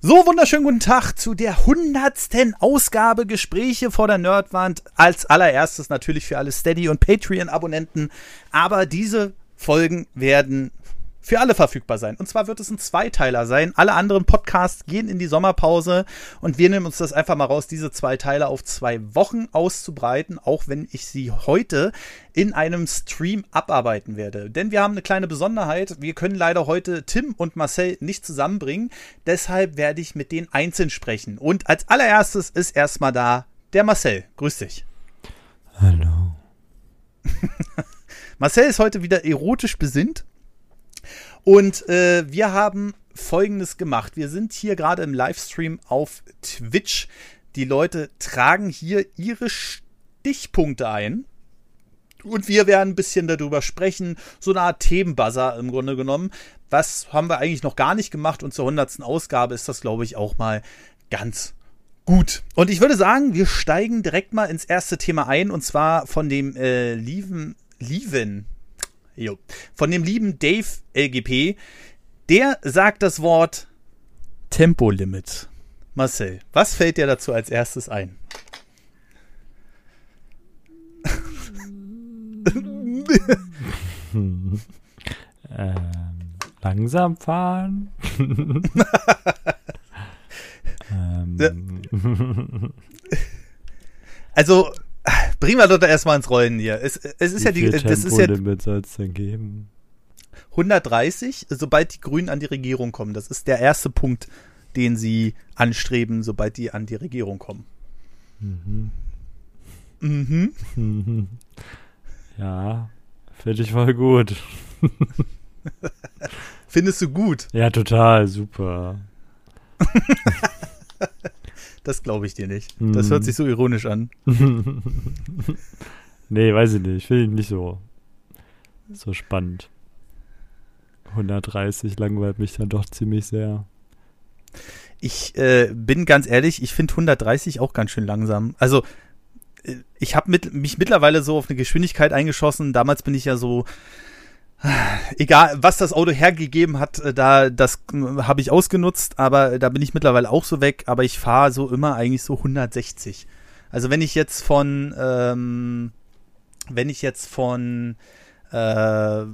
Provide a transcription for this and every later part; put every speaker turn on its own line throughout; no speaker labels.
So, wunderschönen guten Tag zu der hundertsten Ausgabe Gespräche vor der Nerdwand. Als allererstes natürlich für alle Steady- und Patreon-Abonnenten. Aber diese Folgen werden für alle verfügbar sein. Und zwar wird es ein Zweiteiler sein. Alle anderen Podcasts gehen in die Sommerpause und wir nehmen uns das einfach mal raus, diese zwei Teile auf zwei Wochen auszubreiten, auch wenn ich sie heute in einem Stream abarbeiten werde. Denn wir haben eine kleine Besonderheit. Wir können leider heute Tim und Marcel nicht zusammenbringen. Deshalb werde ich mit denen einzeln sprechen. Und als allererstes ist erstmal da der Marcel. Grüß dich.
Hallo.
Marcel ist heute wieder erotisch besinnt und äh, wir haben Folgendes gemacht. Wir sind hier gerade im Livestream auf Twitch. Die Leute tragen hier ihre Stichpunkte ein. Und wir werden ein bisschen darüber sprechen, so eine Art Themenbuzzer im Grunde genommen. Was haben wir eigentlich noch gar nicht gemacht und zur 100. Ausgabe ist das, glaube ich, auch mal ganz gut. Und ich würde sagen, wir steigen direkt mal ins erste Thema ein und zwar von dem äh, lieben, lieben, Jo. Von dem lieben Dave LGP. Der sagt das Wort Tempolimit. Marcel, was fällt dir dazu als erstes ein?
ähm, langsam fahren.
ähm. Also, Bringen wir doch erstmal ins Rollen hier. Es, es ist
Wie
ja die. Das ist ja,
soll es denn geben?
130, sobald die Grünen an die Regierung kommen. Das ist der erste Punkt, den sie anstreben, sobald die an die Regierung kommen.
Mhm.
Mhm.
Ja, finde ich voll gut.
Findest du gut?
Ja, total, super.
Das glaube ich dir nicht. Das hm. hört sich so ironisch an.
nee, weiß ich nicht. Finde ich nicht so, so spannend. 130 langweilt mich dann doch ziemlich sehr.
Ich äh, bin ganz ehrlich, ich finde 130 auch ganz schön langsam. Also, äh, ich habe mit, mich mittlerweile so auf eine Geschwindigkeit eingeschossen. Damals bin ich ja so egal, was das Auto hergegeben hat, äh, da das äh, habe ich ausgenutzt, aber da bin ich mittlerweile auch so weg, aber ich fahre so immer eigentlich so 160. Also wenn ich jetzt von ähm, wenn ich jetzt von äh,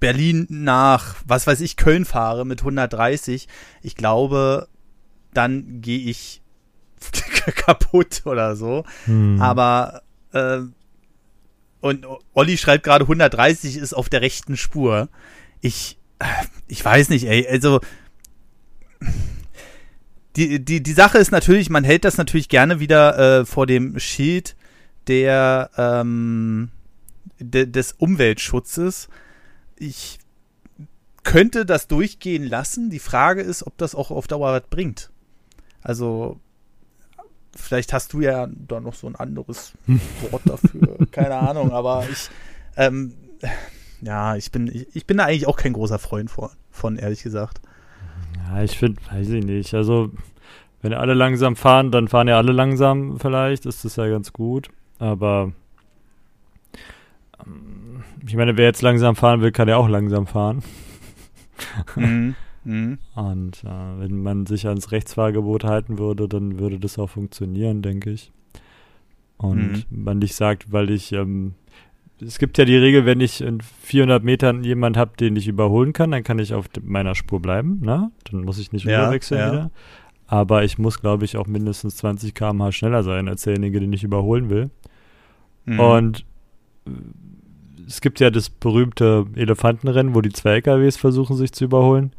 Berlin nach, was weiß ich, Köln fahre mit 130, ich glaube, dann gehe ich kaputt oder so. Hm. Aber äh, und Olli schreibt gerade 130 ist auf der rechten Spur. Ich, ich weiß nicht, ey, also die, die, die Sache ist natürlich, man hält das natürlich gerne wieder äh, vor dem Schild der, ähm, de, des Umweltschutzes. Ich könnte das durchgehen lassen. Die Frage ist, ob das auch auf Dauer was bringt. Also vielleicht hast du ja da noch so ein anderes Wort dafür. Keine Ahnung, aber ich, ähm, ja, ich bin, ich, ich, bin da eigentlich auch kein großer Freund von, von ehrlich gesagt.
Ja, ich finde, weiß ich nicht. Also, wenn alle langsam fahren, dann fahren ja alle langsam vielleicht, ist das ja ganz gut. Aber ähm, ich meine, wer jetzt langsam fahren will, kann ja auch langsam fahren. Mhm. Mhm. Und äh, wenn man sich ans Rechtsfahrgebot halten würde, dann würde das auch funktionieren, denke ich. Und mhm. man nicht sagt, weil ich, ähm, es gibt ja die Regel, wenn ich in 400 Metern jemand habe, den ich überholen kann, dann kann ich auf meiner Spur bleiben, ne? Dann muss ich nicht ja, überwechseln ja. wieder. Aber ich muss, glaube ich, auch mindestens 20 km/h schneller sein als derjenige, den ich überholen will. Mhm. Und äh, es gibt ja das berühmte Elefantenrennen, wo die zwei LKWs versuchen, sich zu überholen.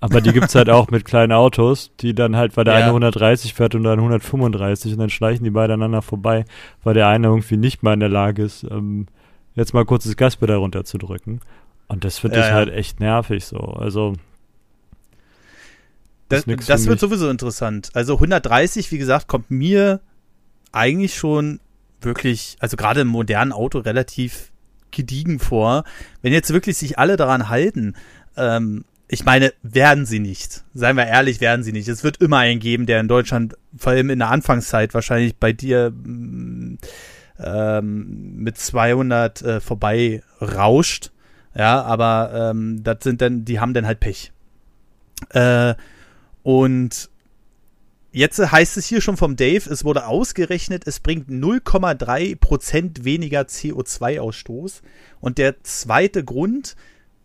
Aber die gibt es halt auch mit kleinen Autos, die dann halt, weil der ja. eine 130 fährt und dann 135 und dann schleichen die beide aneinander vorbei, weil der eine irgendwie nicht mal in der Lage ist, ähm, jetzt mal kurz das Gaspedal runterzudrücken. Und das finde ja, ich ja. halt echt nervig so. Also.
Das, das wird sowieso interessant. Also 130, wie gesagt, kommt mir eigentlich schon wirklich, also gerade im modernen Auto relativ gediegen vor. Wenn jetzt wirklich sich alle daran halten, ähm, ich meine, werden sie nicht. Seien wir ehrlich, werden sie nicht. Es wird immer einen geben, der in Deutschland, vor allem in der Anfangszeit, wahrscheinlich bei dir mm, ähm, mit 200 äh, vorbei rauscht. Ja, aber ähm, das sind dann, die haben dann halt Pech. Äh, Und jetzt heißt es hier schon vom Dave, es wurde ausgerechnet, es bringt 0,3% weniger CO2-Ausstoß. Und der zweite Grund,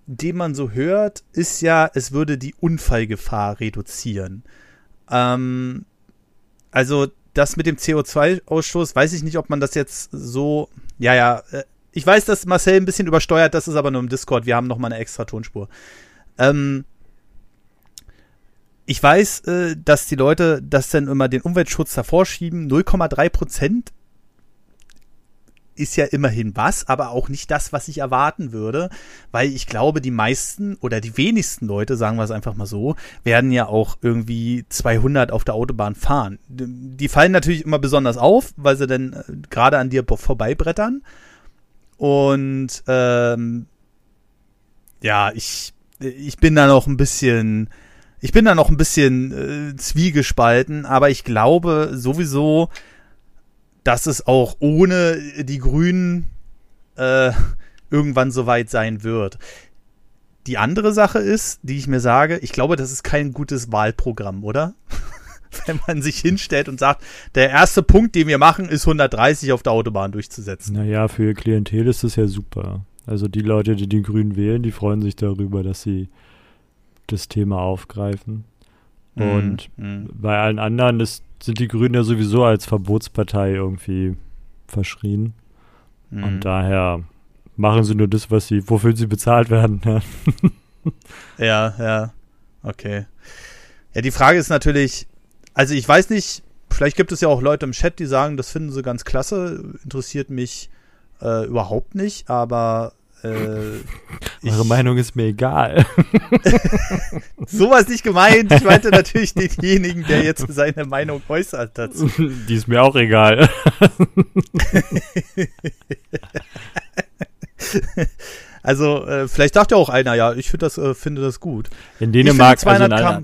den man so hört, ist ja, es würde die Unfallgefahr reduzieren. Ähm, also das mit dem CO2-Ausstoß, weiß ich nicht, ob man das jetzt so, ja, ja, äh, ich weiß, dass Marcel ein bisschen übersteuert, das ist aber nur im Discord, wir haben noch mal eine extra Tonspur. Ähm, ich weiß, äh, dass die Leute das dann immer den Umweltschutz davor schieben. 0,3 Prozent ist ja immerhin was, aber auch nicht das, was ich erwarten würde, weil ich glaube, die meisten oder die wenigsten Leute, sagen wir es einfach mal so, werden ja auch irgendwie 200 auf der Autobahn fahren. Die fallen natürlich immer besonders auf, weil sie dann äh, gerade an dir vorbeibrettern. Und ähm, ja, ich, ich bin da noch ein bisschen, ich bin da noch ein bisschen äh, zwiegespalten, aber ich glaube sowieso, dass es auch ohne die Grünen äh, irgendwann soweit sein wird. Die andere Sache ist, die ich mir sage, ich glaube, das ist kein gutes Wahlprogramm, oder? Wenn man sich hinstellt und sagt, der erste Punkt, den wir machen, ist 130 auf der Autobahn durchzusetzen.
Naja, für ihr Klientel ist das ja super. Also die Leute, die die Grünen wählen, die freuen sich darüber, dass sie das Thema aufgreifen. Mhm, und mm. bei allen anderen ist sind die Grünen ja sowieso als Verbotspartei irgendwie verschrien. Mhm. Und daher machen sie nur das, was sie, wofür sie bezahlt werden.
ja, ja. Okay. Ja, die Frage ist natürlich, also ich weiß nicht, vielleicht gibt es ja auch Leute im Chat, die sagen, das finden sie ganz klasse, interessiert mich äh, überhaupt nicht, aber äh,
Eure Meinung ist mir egal.
Sowas nicht gemeint. Ich meinte natürlich denjenigen, der jetzt seine Meinung äußert dazu.
Die ist mir auch egal.
also, äh, vielleicht dachte auch einer, ja, ich das, äh, finde das gut.
In Dänemark, also in, einer,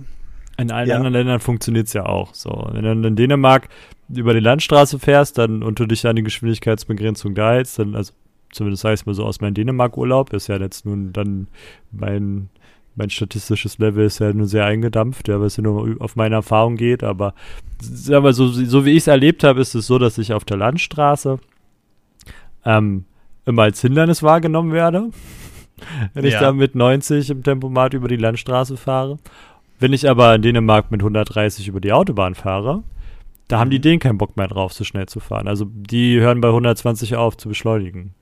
in allen ja. anderen Ländern funktioniert es ja auch so. Wenn du in Dänemark über die Landstraße fährst, dann und du dich an die Geschwindigkeitsbegrenzung da hältst, dann, also zumindest sage ich mal so aus meinem Dänemark-Urlaub, ist ja jetzt nun dann mein, mein statistisches Level ist ja nur sehr eingedampft, ja, weil es ja nur auf meine Erfahrung geht, aber sagen wir so, so wie ich es erlebt habe, ist es so, dass ich auf der Landstraße ähm, immer als Hindernis wahrgenommen werde, wenn ja. ich da mit 90 im Tempomat über die Landstraße fahre. Wenn ich aber in Dänemark mit 130 über die Autobahn fahre, da haben die mhm. denen keinen Bock mehr drauf, so schnell zu fahren. Also die hören bei 120 auf zu beschleunigen.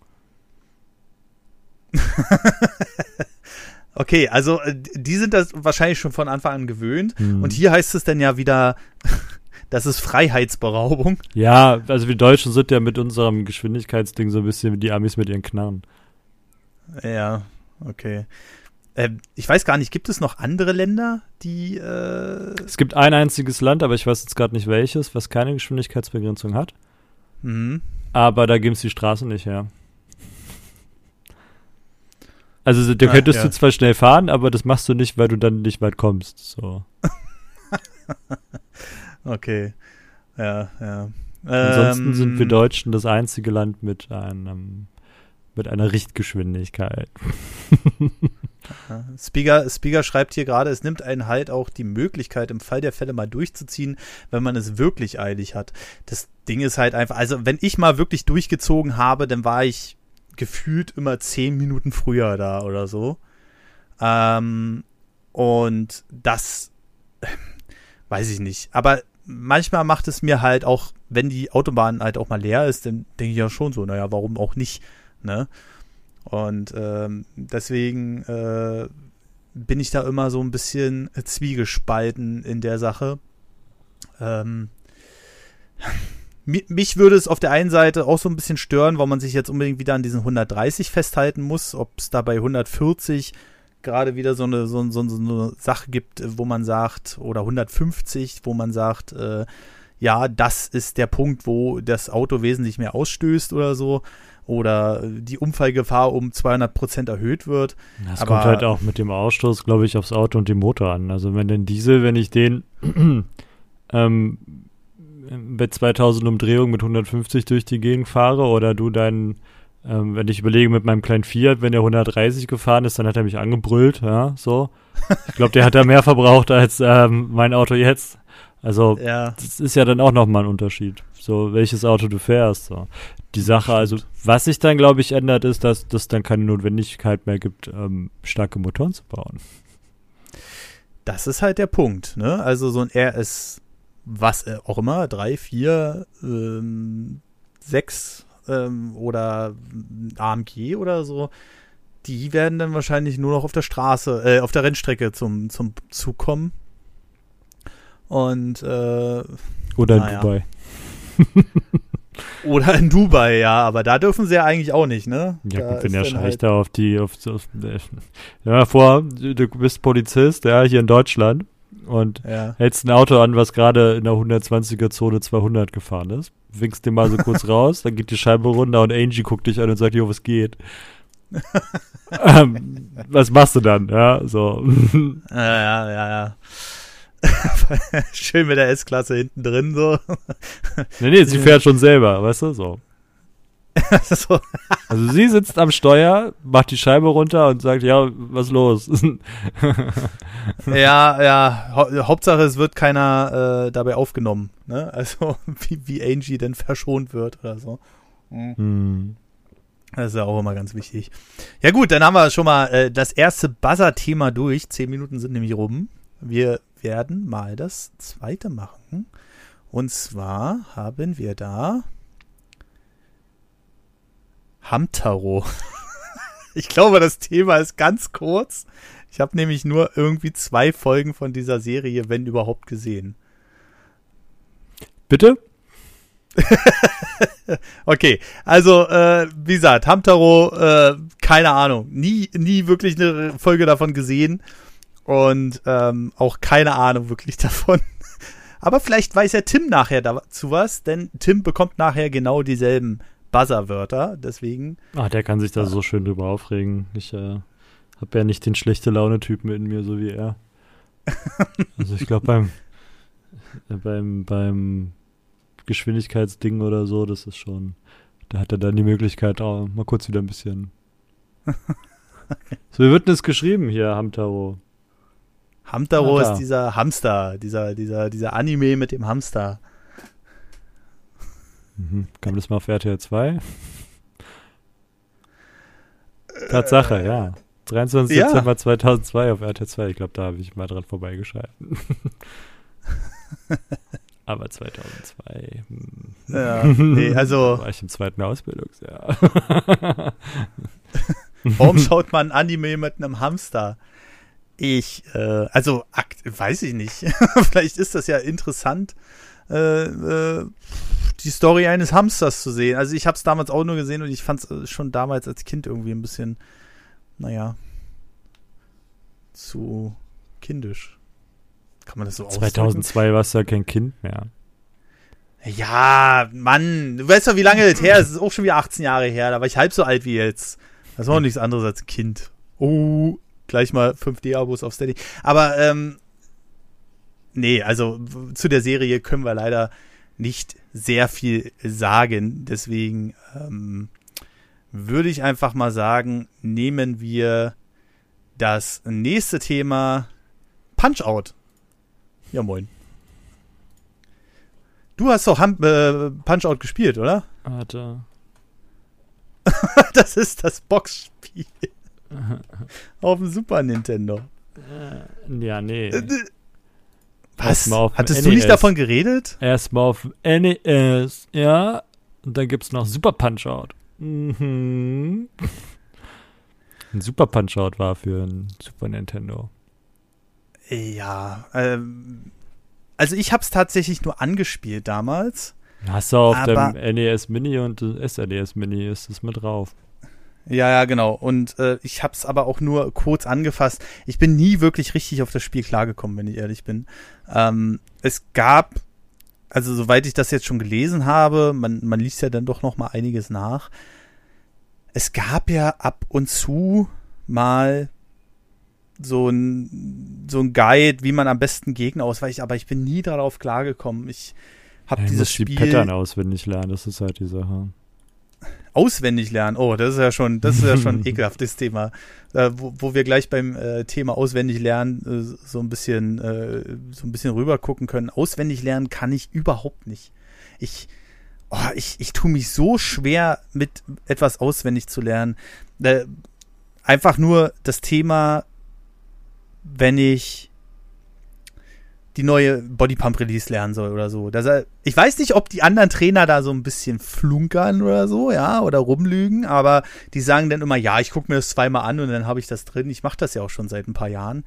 okay, also äh, die sind das wahrscheinlich schon von Anfang an gewöhnt. Mhm. Und hier heißt es dann ja wieder, das ist Freiheitsberaubung.
Ja, also wir Deutschen sind ja mit unserem Geschwindigkeitsding so ein bisschen wie die Amis mit ihren Knarren.
Ja, okay. Äh, ich weiß gar nicht, gibt es noch andere Länder, die. Äh
es gibt ein einziges Land, aber ich weiß jetzt gerade nicht welches, was keine Geschwindigkeitsbegrenzung hat. Mhm. Aber da geben es die Straßen nicht her. Also da könntest ja. du zwar schnell fahren, aber das machst du nicht, weil du dann nicht weit kommst. So.
okay. Ja, ja.
Ansonsten ähm, sind wir Deutschen das einzige Land mit einem mit einer Richtgeschwindigkeit.
Spiegel, Spiegel schreibt hier gerade, es nimmt einen halt auch die Möglichkeit, im Fall der Fälle mal durchzuziehen, wenn man es wirklich eilig hat. Das Ding ist halt einfach, also wenn ich mal wirklich durchgezogen habe, dann war ich gefühlt immer zehn Minuten früher da oder so. Ähm, und das weiß ich nicht. Aber manchmal macht es mir halt auch, wenn die Autobahn halt auch mal leer ist, dann denke ich ja schon so, naja, warum auch nicht, ne? Und ähm, deswegen äh, bin ich da immer so ein bisschen zwiegespalten in der Sache. Ähm, mich würde es auf der einen Seite auch so ein bisschen stören, weil man sich jetzt unbedingt wieder an diesen 130 festhalten muss, ob es da bei 140 gerade wieder so eine, so, so, so, eine Sache gibt, wo man sagt, oder 150, wo man sagt, äh, ja, das ist der Punkt, wo das Auto wesentlich mehr ausstößt oder so, oder die Unfallgefahr um 200 Prozent erhöht wird.
Das Aber, kommt halt auch mit dem Ausstoß, glaube ich, aufs Auto und den Motor an. Also wenn den Diesel, wenn ich den ähm, bei 2000 Umdrehungen mit 150 durch die Gegend fahre oder du deinen Ähm, wenn ich überlege, mit meinem kleinen Fiat, wenn er 130 gefahren ist, dann hat er mich angebrüllt, ja, so. Ich glaube, der hat da mehr verbraucht als ähm, mein Auto jetzt. Also, ja. das ist ja dann auch nochmal ein Unterschied. So, welches Auto du fährst. So. Die Sache, also, was sich dann, glaube ich, ändert, ist, dass es dann keine Notwendigkeit mehr gibt, ähm, starke Motoren zu bauen.
Das ist halt der Punkt, ne? Also, so ein RS, was auch immer, 3, 4, ähm, 6 ähm, oder AMG oder so, die werden dann wahrscheinlich nur noch auf der Straße, äh, auf der Rennstrecke zum, zum Zug kommen. Und äh,
oder in naja. Dubai.
Oder in Dubai, ja, aber da dürfen sie ja eigentlich auch nicht, ne?
Ja, da gut, wenn der Scheich halt da auf die, auf, auf ja, vor, du bist Polizist, ja, hier in Deutschland und ja. hältst ein Auto an, was gerade in der 120er Zone 200 gefahren ist, winkst dir mal so kurz raus, dann geht die Scheibe runter und Angie guckt dich an und sagt, jo, was geht? ähm, was machst du dann, ja, so.
ja, ja, ja, ja. Schön mit der S-Klasse hinten drin so.
nee, nee, sie fährt schon selber, weißt du, so. so. Also sie sitzt am Steuer, macht die Scheibe runter und sagt, ja, was los?
ja, ja, ha Hauptsache es wird keiner äh, dabei aufgenommen, ne? Also wie, wie Angie denn verschont wird oder so. Mhm. Hm. Das ist ja auch immer ganz wichtig. Ja gut, dann haben wir schon mal äh, das erste Buzzer-Thema durch. Zehn Minuten sind nämlich rum. Wir werden mal das zweite machen. Und zwar haben wir da Hamtaro. ich glaube, das Thema ist ganz kurz. Ich habe nämlich nur irgendwie zwei Folgen von dieser Serie, wenn überhaupt, gesehen.
Bitte?
okay, also äh, wie gesagt, Hamtaro, äh, keine Ahnung, nie, nie wirklich eine Folge davon gesehen und ähm, auch keine Ahnung wirklich davon. Aber vielleicht weiß ja Tim nachher dazu was, denn Tim bekommt nachher genau dieselben Buzzerwörter, deswegen.
Ah, der kann sich da so schön drüber aufregen. Ich äh, habe ja nicht den schlechte Laune-Typen in mir, so wie er. also ich glaube beim, äh, beim, beim Geschwindigkeitsding oder so, das ist schon, da hat er dann die Möglichkeit, auch mal kurz wieder ein bisschen. so, wie wird denn das geschrieben hier, Hamtaro?
Hamtaro ist dieser Hamster, dieser, dieser, dieser Anime mit dem Hamster.
Mhm. Kam das mal auf RTL 2? Tatsache, ja. 23. Ja. Dezember 2002 auf RTL 2. Ich glaube, da habe ich mal dran vorbeigeschalten. Aber 2002. Hm.
Ja, nee, also.
war ich im zweiten Ausbildungsjahr.
Warum schaut man Anime mit einem Hamster? Ich, äh, also, weiß ich nicht. Vielleicht ist das ja interessant, äh, äh, die Story eines Hamsters zu sehen. Also, ich habe es damals auch nur gesehen und ich fand es äh, schon damals als Kind irgendwie ein bisschen, naja, zu kindisch. Kann man das so
2002 warst du ja kein Kind mehr.
Ja, Mann, du weißt doch, wie lange das her ist. Es ist auch schon wieder 18 Jahre her. Da war ich halb so alt wie jetzt. Das war auch nichts anderes als Kind. Oh, gleich mal 5D-Abos auf Steady. Aber ähm, nee, also zu der Serie können wir leider nicht sehr viel sagen. Deswegen ähm, würde ich einfach mal sagen, nehmen wir das nächste Thema Punch-Out. Ja, moin. Du hast doch äh, Punch-Out gespielt, oder?
Warte.
das ist das Boxspiel. auf dem Super Nintendo.
Äh, ja, nee.
Was? Hattest NES. du nicht davon geredet?
Erstmal auf NES, ja. Und dann gibt es noch Super Punch-Out. Mhm. Ein Super Punch-Out war für ein Super Nintendo.
Ja, ähm, also ich habe es tatsächlich nur angespielt damals.
Hast du auf dem NES Mini und SNES Mini ist es mit drauf.
Ja, ja, genau. Und äh, ich habe es aber auch nur kurz angefasst. Ich bin nie wirklich richtig auf das Spiel klargekommen, wenn ich ehrlich bin. Ähm, es gab, also soweit ich das jetzt schon gelesen habe, man, man liest ja dann doch noch mal einiges nach. Es gab ja ab und zu mal so ein, so ein Guide, wie man am besten Gegner ausweicht, aber ich bin nie darauf klargekommen. Ich habe ja, dieses Spiel. die
Pattern auswendig lernen, das ist halt die Sache
Auswendig lernen. Oh, das ist ja schon, das ist ja schon ein ekelhaftes Thema. Äh, wo, wo wir gleich beim äh, Thema auswendig lernen äh, so ein bisschen, äh, so ein bisschen rüber gucken können. Auswendig lernen kann ich überhaupt nicht. Ich, oh, ich, ich tue mich so schwer, mit etwas auswendig zu lernen. Äh, einfach nur das Thema, wenn ich die neue Bodypump Release lernen soll oder so. Das, ich weiß nicht, ob die anderen Trainer da so ein bisschen flunkern oder so, ja, oder rumlügen, aber die sagen dann immer, ja, ich gucke mir das zweimal an und dann habe ich das drin. Ich mache das ja auch schon seit ein paar Jahren.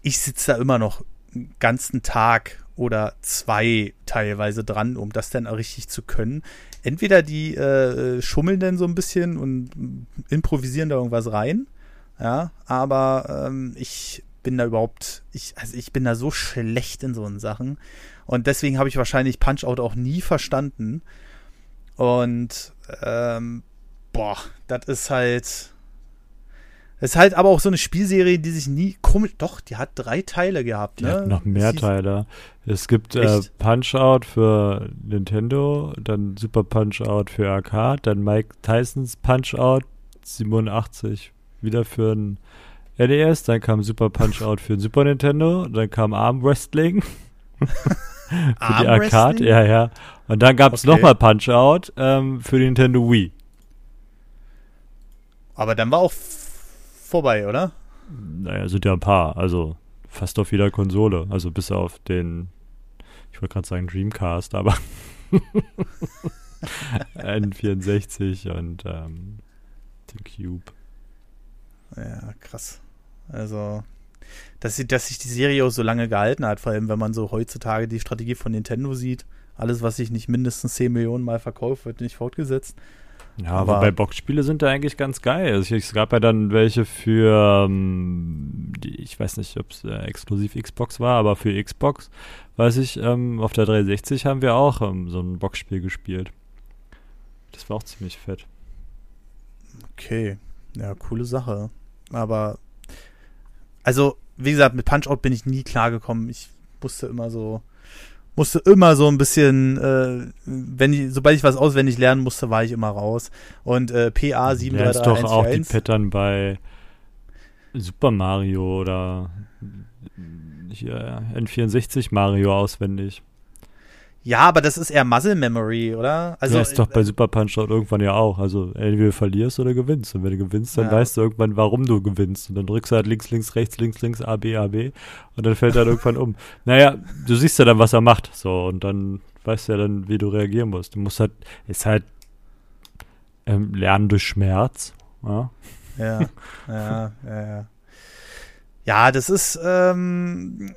Ich sitze da immer noch einen ganzen Tag oder zwei teilweise dran, um das dann richtig zu können. Entweder die äh, schummeln dann so ein bisschen und improvisieren da irgendwas rein, ja, aber ähm, ich bin da überhaupt, ich, also ich bin da so schlecht in so Sachen. Und deswegen habe ich wahrscheinlich Punch-Out auch nie verstanden. Und ähm, boah, das ist halt. Ist halt aber auch so eine Spielserie, die sich nie komisch. Doch, die hat drei Teile gehabt,
ne? Die hat noch mehr Teile. Es gibt äh, Punch-Out für Nintendo, dann Super Punch-Out für Arcade, dann Mike Tysons Punch-Out 87 wieder für ein NES, dann kam Super Punch-Out für den Super Nintendo, dann kam Arm Wrestling für die Arcade, ja, ja. Und dann gab es okay. nochmal Punch-Out ähm, für die Nintendo Wii.
Aber dann war auch vorbei, oder?
Naja, sind ja ein paar, also fast auf jeder Konsole, also bis auf den, ich wollte gerade sagen Dreamcast, aber N64 und ähm, den Cube.
Ja, krass. Also, dass, sie, dass sich die Serie auch so lange gehalten hat, vor allem wenn man so heutzutage die Strategie von Nintendo sieht. Alles, was sich nicht mindestens 10 Millionen Mal verkauft, wird nicht fortgesetzt.
Ja, aber bei Boxspiele sind da eigentlich ganz geil. Also es gab ja dann welche für, ähm, die, ich weiß nicht, ob es äh, exklusiv Xbox war, aber für Xbox, weiß ich, ähm, auf der 360 haben wir auch ähm, so ein Boxspiel gespielt. Das war auch ziemlich fett.
Okay, ja, coole Sache. Aber, also, wie gesagt, mit Punch-Out bin ich nie klargekommen. Ich musste immer so, musste immer so ein bisschen, äh, wenn ich, sobald ich was auswendig lernen musste, war ich immer raus. Und äh, PA 73311.
Ja, ist doch auch die Pattern bei Super Mario oder hier N64 Mario auswendig.
Ja, aber das ist eher Muscle Memory, oder?
Also, ja, ist doch bei Super Punch-Out irgendwann ja auch. Also entweder du verlierst oder gewinnst. Und wenn du gewinnst, dann ja. weißt du irgendwann, warum du gewinnst. Und dann drückst du halt links, links, rechts, links, links, A, B, A, B. Und dann fällt er irgendwann um. Naja, du siehst ja dann, was er macht. So, und dann weißt du ja dann, wie du reagieren musst. Du musst halt, ist halt ähm, Lernen durch Schmerz. Ja,
ja, ja, ja. Ja, ja das ist, ähm,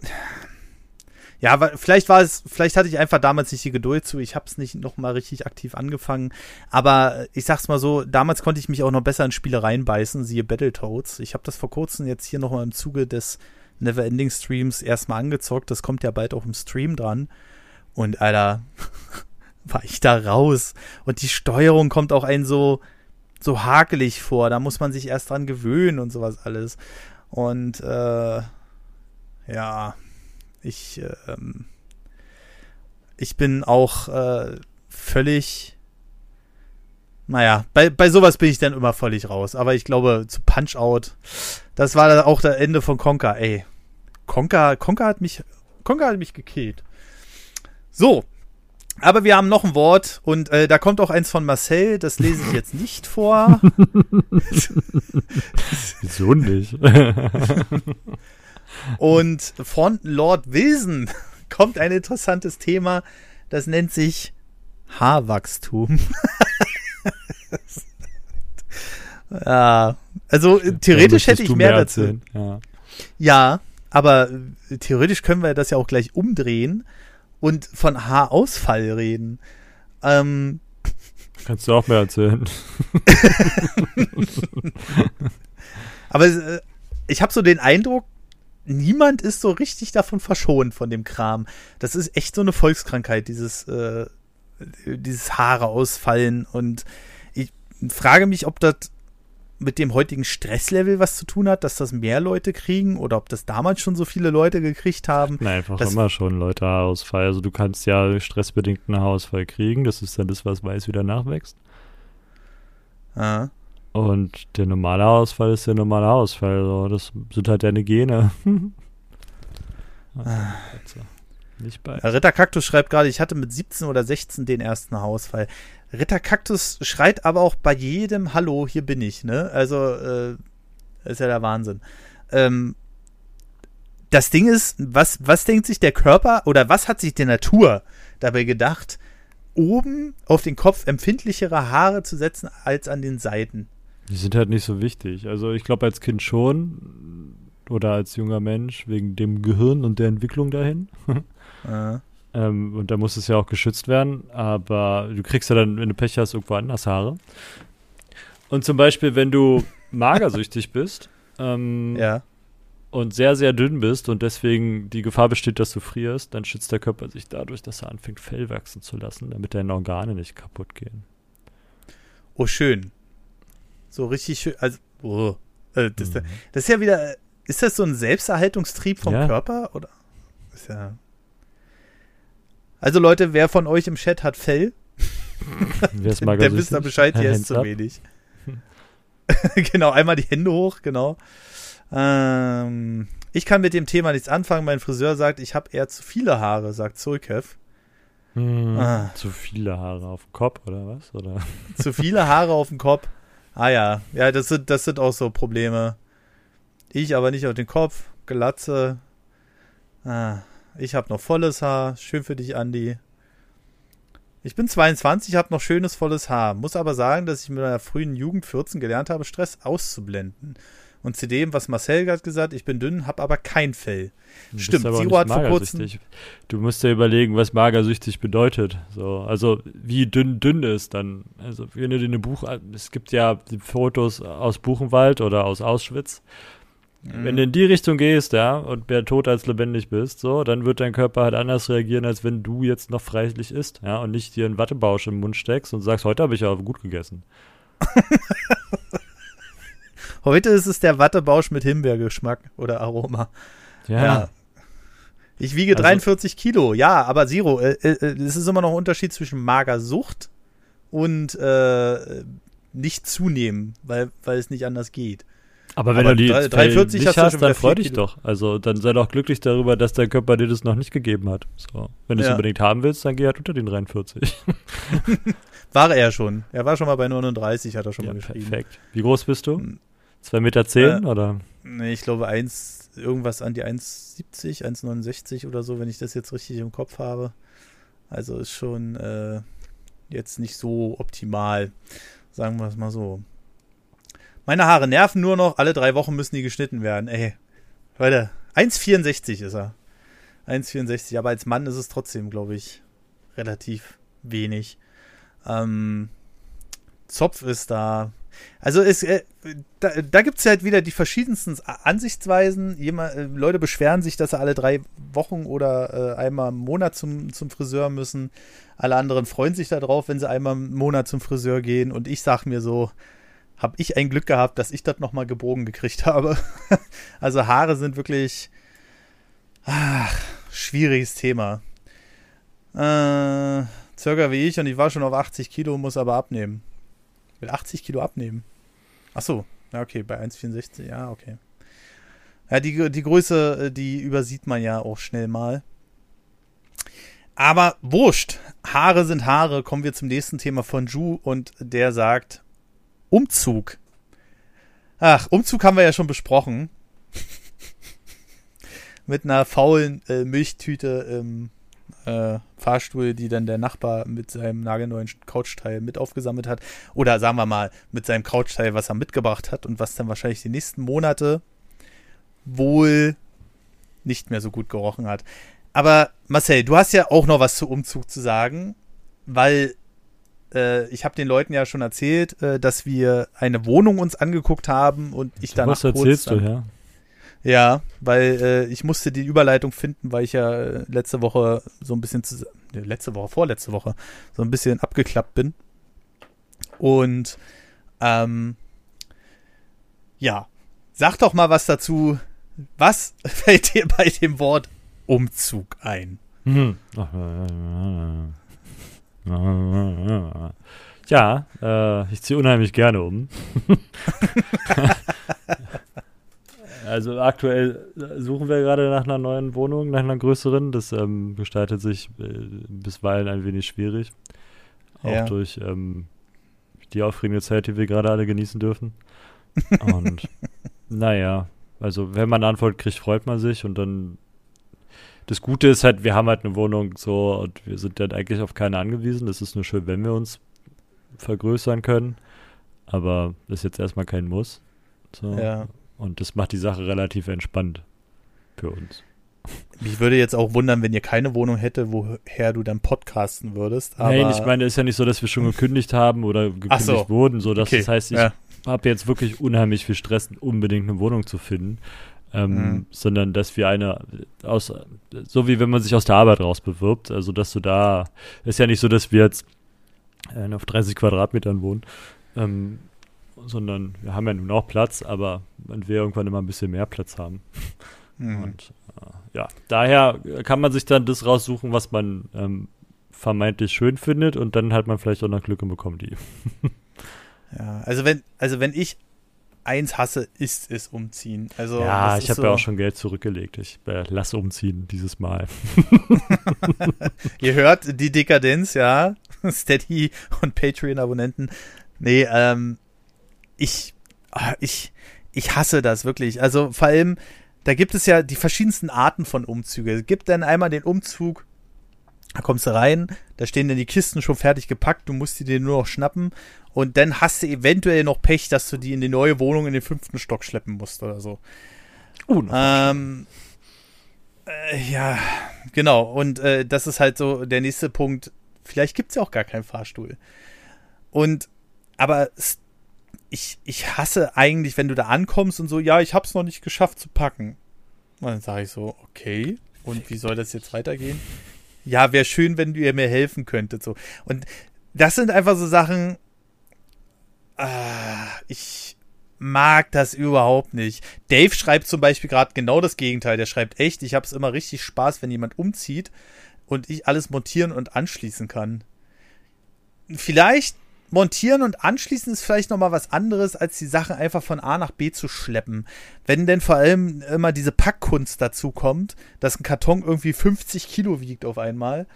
ja, vielleicht war es, vielleicht hatte ich einfach damals nicht die Geduld zu. Ich habe es nicht noch mal richtig aktiv angefangen. Aber ich sag's mal so, damals konnte ich mich auch noch besser in Spiele reinbeißen, siehe Battletoads. Ich habe das vor kurzem jetzt hier noch mal im Zuge des Neverending Streams erstmal angezockt. Das kommt ja bald auch im Stream dran. Und Alter, war ich da raus. Und die Steuerung kommt auch ein so, so hakelig vor. Da muss man sich erst dran gewöhnen und sowas alles. Und äh, ja, ich, ähm, ich bin auch äh, völlig. Naja, bei, bei sowas bin ich dann immer völlig raus. Aber ich glaube, zu Punch-Out, das war dann auch das Ende von Conker, ey. Conker, Conker hat mich, Conker hat mich gekillt. So. Aber wir haben noch ein Wort und äh, da kommt auch eins von Marcel, das lese ich jetzt nicht vor.
Wieso nicht?
Und von Lord Wilson kommt ein interessantes Thema, das nennt sich Haarwachstum. ja, also theoretisch hätte ich mehr, mehr dazu. Ja. ja, aber theoretisch können wir das ja auch gleich umdrehen und von Haarausfall reden. Ähm,
Kannst du auch mehr erzählen.
aber äh, ich habe so den Eindruck, niemand ist so richtig davon verschont von dem Kram. Das ist echt so eine Volkskrankheit, dieses, äh, dieses Haare ausfallen. Und ich frage mich, ob das mit dem heutigen Stresslevel was zu tun hat, dass das mehr Leute kriegen oder ob das damals schon so viele Leute gekriegt haben.
Nein, einfach immer schon Leute Haarausfall. Also du kannst ja stressbedingten Haarausfall kriegen. Das ist dann das, was weiß wieder nachwächst.
Ah.
Und der normale Haarausfall ist der normale Haarausfall. So. Das sind halt deine Gene.
ah. Nicht bei. Ritter Kaktus schreibt gerade, ich hatte mit 17 oder 16 den ersten Haarausfall. Ritter Kaktus schreit aber auch bei jedem Hallo, hier bin ich, ne? Also, äh, ist ja der Wahnsinn. Ähm, das Ding ist, was, was denkt sich der Körper oder was hat sich die Natur dabei gedacht, oben auf den Kopf empfindlichere Haare zu setzen als an den Seiten?
Die sind halt nicht so wichtig. Also ich glaube als Kind schon oder als junger Mensch wegen dem Gehirn und der Entwicklung dahin. ah. ähm, und da muss es ja auch geschützt werden. Aber du kriegst ja dann, wenn du Pech hast, irgendwo anders Haare. Und zum Beispiel, wenn du magersüchtig bist ähm,
ja.
und sehr, sehr dünn bist und deswegen die Gefahr besteht, dass du frierst, dann schützt der Körper sich dadurch, dass er anfängt, Fell wachsen zu lassen, damit deine Organe nicht kaputt gehen.
Oh, schön. So richtig schön. Also, oh, äh, das, mhm. das, ist ja wieder. Ist das so ein Selbsterhaltungstrieb vom ja. Körper? Oder? Ist ja. Also, Leute, wer von euch im Chat hat Fell? der, der wisst da Bescheid, hier ist zu wenig. genau, einmal die Hände hoch, genau. Ähm, ich kann mit dem Thema nichts anfangen. Mein Friseur sagt, ich habe eher zu viele Haare, sagt Zulkev.
Hm, ah. Zu viele Haare auf dem Kopf oder was? Oder?
Zu viele Haare auf dem Kopf. Ah ja, ja, das sind, das sind auch so Probleme. Ich aber nicht auf den Kopf, Glatze. Ah, ich habe noch volles Haar. Schön für dich, Andi. Ich bin 22, habe noch schönes volles Haar. Muss aber sagen, dass ich mit meiner frühen Jugend 14 gelernt habe, Stress auszublenden. Und zu dem, was Marcel gerade gesagt, ich bin dünn, habe aber kein Fell.
Stimmt, Zero hat vor kurzem. Du musst ja überlegen, was magersüchtig bedeutet. So, also wie dünn dünn ist dann. Also wenn du dir eine Buch, es gibt ja Fotos aus Buchenwald oder aus Auschwitz. Mhm. Wenn du in die Richtung gehst, ja, und mehr tot als lebendig bist, so, dann wird dein Körper halt anders reagieren, als wenn du jetzt noch freilich isst, ja, und nicht dir einen Wattebausch im Mund steckst und sagst, heute habe ich aber gut gegessen.
Heute ist es der Wattebausch mit Himbeergeschmack oder Aroma.
Ja. ja.
Ich wiege also, 43 Kilo, ja, aber Zero, äh, äh, es ist immer noch ein Unterschied zwischen Magersucht und äh, nicht zunehmen, weil, weil es nicht anders geht.
Aber wenn aber du die 43 nicht hast, hast dann freu dich doch. Also dann sei doch glücklich darüber, dass dein Körper dir das noch nicht gegeben hat. So. Wenn du es ja. unbedingt haben willst, dann geh halt unter den 43.
war er schon. Er war schon mal bei 39, hat er schon ja, mal geschrieben. Perfekt.
Wie groß bist du? Hm. 2,10 Meter zehn, äh, oder?
Nee, ich glaube 1, irgendwas an die 1,70, 1,69 oder so, wenn ich das jetzt richtig im Kopf habe. Also ist schon äh, jetzt nicht so optimal, sagen wir es mal so. Meine Haare nerven nur noch, alle drei Wochen müssen die geschnitten werden. Ey, Leute, 1,64 ist er. 1,64, aber als Mann ist es trotzdem, glaube ich, relativ wenig. Ähm, Zopf ist da, also es, äh, da, da gibt es halt wieder die verschiedensten Ansichtsweisen. Jemand, äh, Leute beschweren sich, dass sie alle drei Wochen oder äh, einmal im Monat zum, zum Friseur müssen. Alle anderen freuen sich darauf, wenn sie einmal im Monat zum Friseur gehen. Und ich sage mir so, habe ich ein Glück gehabt, dass ich das nochmal gebogen gekriegt habe. also Haare sind wirklich ach, schwieriges Thema. Äh, circa wie ich und ich war schon auf 80 Kilo, muss aber abnehmen. Will 80 Kilo abnehmen. Ach so, ja, okay, bei 1,64, ja, okay. Ja, die, die Größe, äh, die übersieht man ja auch schnell mal. Aber wurscht. Haare sind Haare. Kommen wir zum nächsten Thema von Ju und der sagt Umzug. Ach, Umzug haben wir ja schon besprochen. Mit einer faulen äh, Milchtüte im äh, Fahrstuhl, die dann der Nachbar mit seinem nagelneuen Couchteil mit aufgesammelt hat. Oder sagen wir mal, mit seinem Couchteil, was er mitgebracht hat und was dann wahrscheinlich die nächsten Monate wohl nicht mehr so gut gerochen hat. Aber Marcel, du hast ja auch noch was zu Umzug zu sagen, weil äh, ich habe den Leuten ja schon erzählt, äh, dass wir eine Wohnung uns angeguckt haben und ich danach
was erzählst kurz, du, ja?
Ja, weil äh, ich musste die Überleitung finden, weil ich ja äh, letzte Woche so ein bisschen, zu, ne, letzte Woche, vorletzte Woche, so ein bisschen abgeklappt bin. Und ähm, ja, sag doch mal was dazu. Was fällt dir bei dem Wort Umzug ein? Hm.
Ja, äh, ich ziehe unheimlich gerne um. also aktuell suchen wir gerade nach einer neuen Wohnung, nach einer größeren. Das ähm, gestaltet sich äh, bisweilen ein wenig schwierig. Auch ja. durch ähm, die aufregende Zeit, die wir gerade alle genießen dürfen. Und naja, also wenn man eine Antwort kriegt, freut man sich und dann das Gute ist halt, wir haben halt eine Wohnung so und wir sind dann eigentlich auf keine angewiesen. Das ist nur schön, wenn wir uns vergrößern können. Aber das ist jetzt erstmal kein Muss. So.
Ja.
Und das macht die Sache relativ entspannt für uns.
Mich würde jetzt auch wundern, wenn ihr keine Wohnung hätte, woher du dann podcasten würdest.
Aber Nein, ich meine, es ist ja nicht so, dass wir schon gekündigt haben oder gekündigt so. wurden. So, dass okay. Das heißt, ich ja. habe jetzt wirklich unheimlich viel Stress, unbedingt eine Wohnung zu finden. Ähm, mhm. Sondern dass wir eine aus, so wie wenn man sich aus der Arbeit raus bewirbt, also dass du da, ist ja nicht so, dass wir jetzt äh, auf 30 Quadratmetern wohnen, ähm, sondern wir haben ja nun auch Platz, aber man will irgendwann immer ein bisschen mehr Platz haben. Mhm. Und äh, ja, daher kann man sich dann das raussuchen, was man ähm, vermeintlich schön findet und dann hat man vielleicht auch noch Glück und bekommt die.
ja, also wenn, also wenn ich eins hasse, ist es umziehen. Also
ja, ich habe so ja auch schon Geld zurückgelegt. Ich äh, lass umziehen dieses Mal.
Ihr hört die Dekadenz, ja. Steady und Patreon-Abonnenten. Nee, ähm, ich, ah, ich, ich hasse das wirklich. Also vor allem, da gibt es ja die verschiedensten Arten von Umzüge. Es gibt dann einmal den Umzug, da kommst du rein, da stehen dann die Kisten schon fertig gepackt, du musst die dir nur noch schnappen und dann hast du eventuell noch Pech, dass du die in die neue Wohnung in den fünften Stock schleppen musst oder so. Uh, ähm, äh, ja, genau. Und äh, das ist halt so der nächste Punkt. Vielleicht gibt es ja auch gar keinen Fahrstuhl. Und, aber ich, ich hasse eigentlich, wenn du da ankommst und so, ja, ich hab's noch nicht geschafft zu packen. Und dann sage ich so, okay, und wie soll das jetzt weitergehen? Ja, wäre schön, wenn du ihr mir helfen könntet. So. Und das sind einfach so Sachen, ah, ich mag das überhaupt nicht. Dave schreibt zum Beispiel gerade genau das Gegenteil. Der schreibt echt, ich habe es immer richtig Spaß, wenn jemand umzieht und ich alles montieren und anschließen kann. Vielleicht montieren und anschließen ist vielleicht noch mal was anderes, als die Sachen einfach von A nach B zu schleppen. Wenn denn vor allem immer diese Packkunst dazu kommt, dass ein Karton irgendwie 50 Kilo wiegt auf einmal,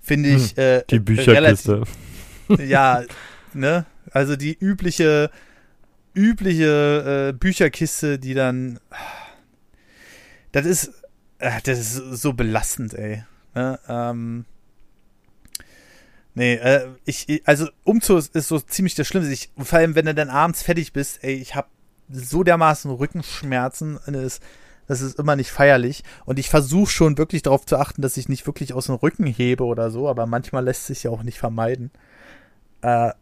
finde ich
hm, äh, die Bücherkiste.
Relativ, ja, ne? Also die übliche übliche äh, Bücherkiste, die dann das ist äh, das ist so belastend, ey. Ne? Ähm, Nee, äh, ich, also Umzug ist so ziemlich das Schlimmste. Ich, vor allem, wenn du dann abends fertig bist, ey, ich hab so dermaßen Rückenschmerzen, das, das ist immer nicht feierlich. Und ich versuche schon wirklich darauf zu achten, dass ich nicht wirklich aus dem Rücken hebe oder so, aber manchmal lässt sich ja auch nicht vermeiden. Äh,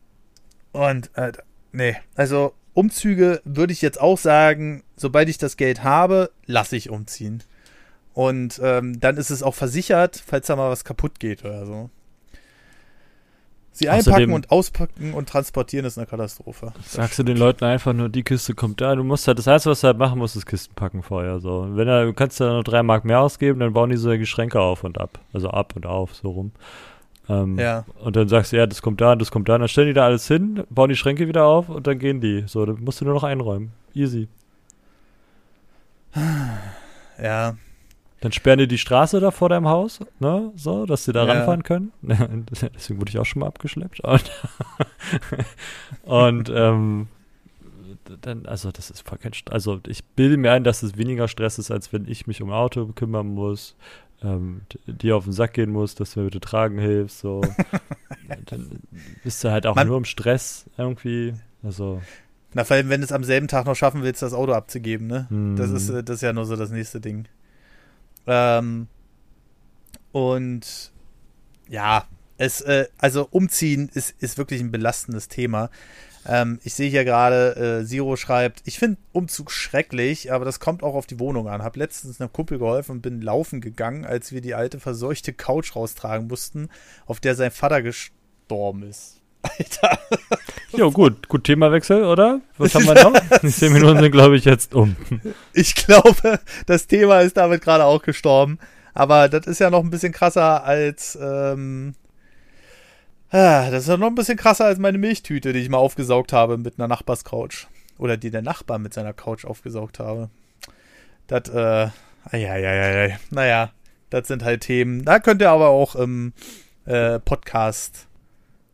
und, äh, nee, also Umzüge würde ich jetzt auch sagen, sobald ich das Geld habe, lasse ich umziehen. Und ähm, dann ist es auch versichert, falls da mal was kaputt geht oder so. Sie einpacken Außerdem, und auspacken und transportieren ist eine Katastrophe.
Sagst du den Leuten einfach nur, die Kiste kommt da, du musst halt, das heißt, was du halt machen musst, ist Kisten packen vorher, so. Wenn er, du kannst da nur drei Mark mehr ausgeben, dann bauen die so Geschränke auf und ab. Also ab und auf, so rum. Ähm, ja. Und dann sagst du, ja, das kommt da, das kommt da, dann stellen die da alles hin, bauen die Schränke wieder auf und dann gehen die. So, dann musst du nur noch einräumen. Easy.
Ja,
dann sperren die die Straße da vor deinem Haus, ne, so, dass sie da ja. ranfahren können. Deswegen wurde ich auch schon mal abgeschleppt. Und, und ähm, dann, also das ist voll kein Stress. Also ich bilde mir ein, dass es weniger Stress ist, als wenn ich mich um Auto kümmern muss, ähm, dir auf den Sack gehen muss, dass du mir bitte tragen hilfst, so. dann bist du halt auch Man, nur im Stress irgendwie. Also.
Na, vor allem, wenn du es am selben Tag noch schaffen willst, das Auto abzugeben, ne? Mm. Das ist, das ist ja nur so das nächste Ding. Ähm, und ja, es, äh, also umziehen ist, ist wirklich ein belastendes Thema. Ähm, ich sehe hier gerade, äh, Zero schreibt, ich finde Umzug schrecklich, aber das kommt auch auf die Wohnung an. Hab letztens einem Kumpel geholfen und bin laufen gegangen, als wir die alte verseuchte Couch raustragen mussten, auf der sein Vater gestorben ist. Alter.
Jo, gut, gut Themawechsel, oder? Was haben wir noch? Die zehn Minuten sind, glaube ich, jetzt um.
Ich glaube, das Thema ist damit gerade auch gestorben. Aber das ist ja noch ein bisschen krasser als, ähm, Ah, das ist ja noch ein bisschen krasser als meine Milchtüte, die ich mal aufgesaugt habe mit einer Nachbarscouch. Oder die der Nachbar mit seiner Couch aufgesaugt habe. Das, äh, ja, ja, ja, ja. Naja, das sind halt Themen. Da könnt ihr aber auch im äh, Podcast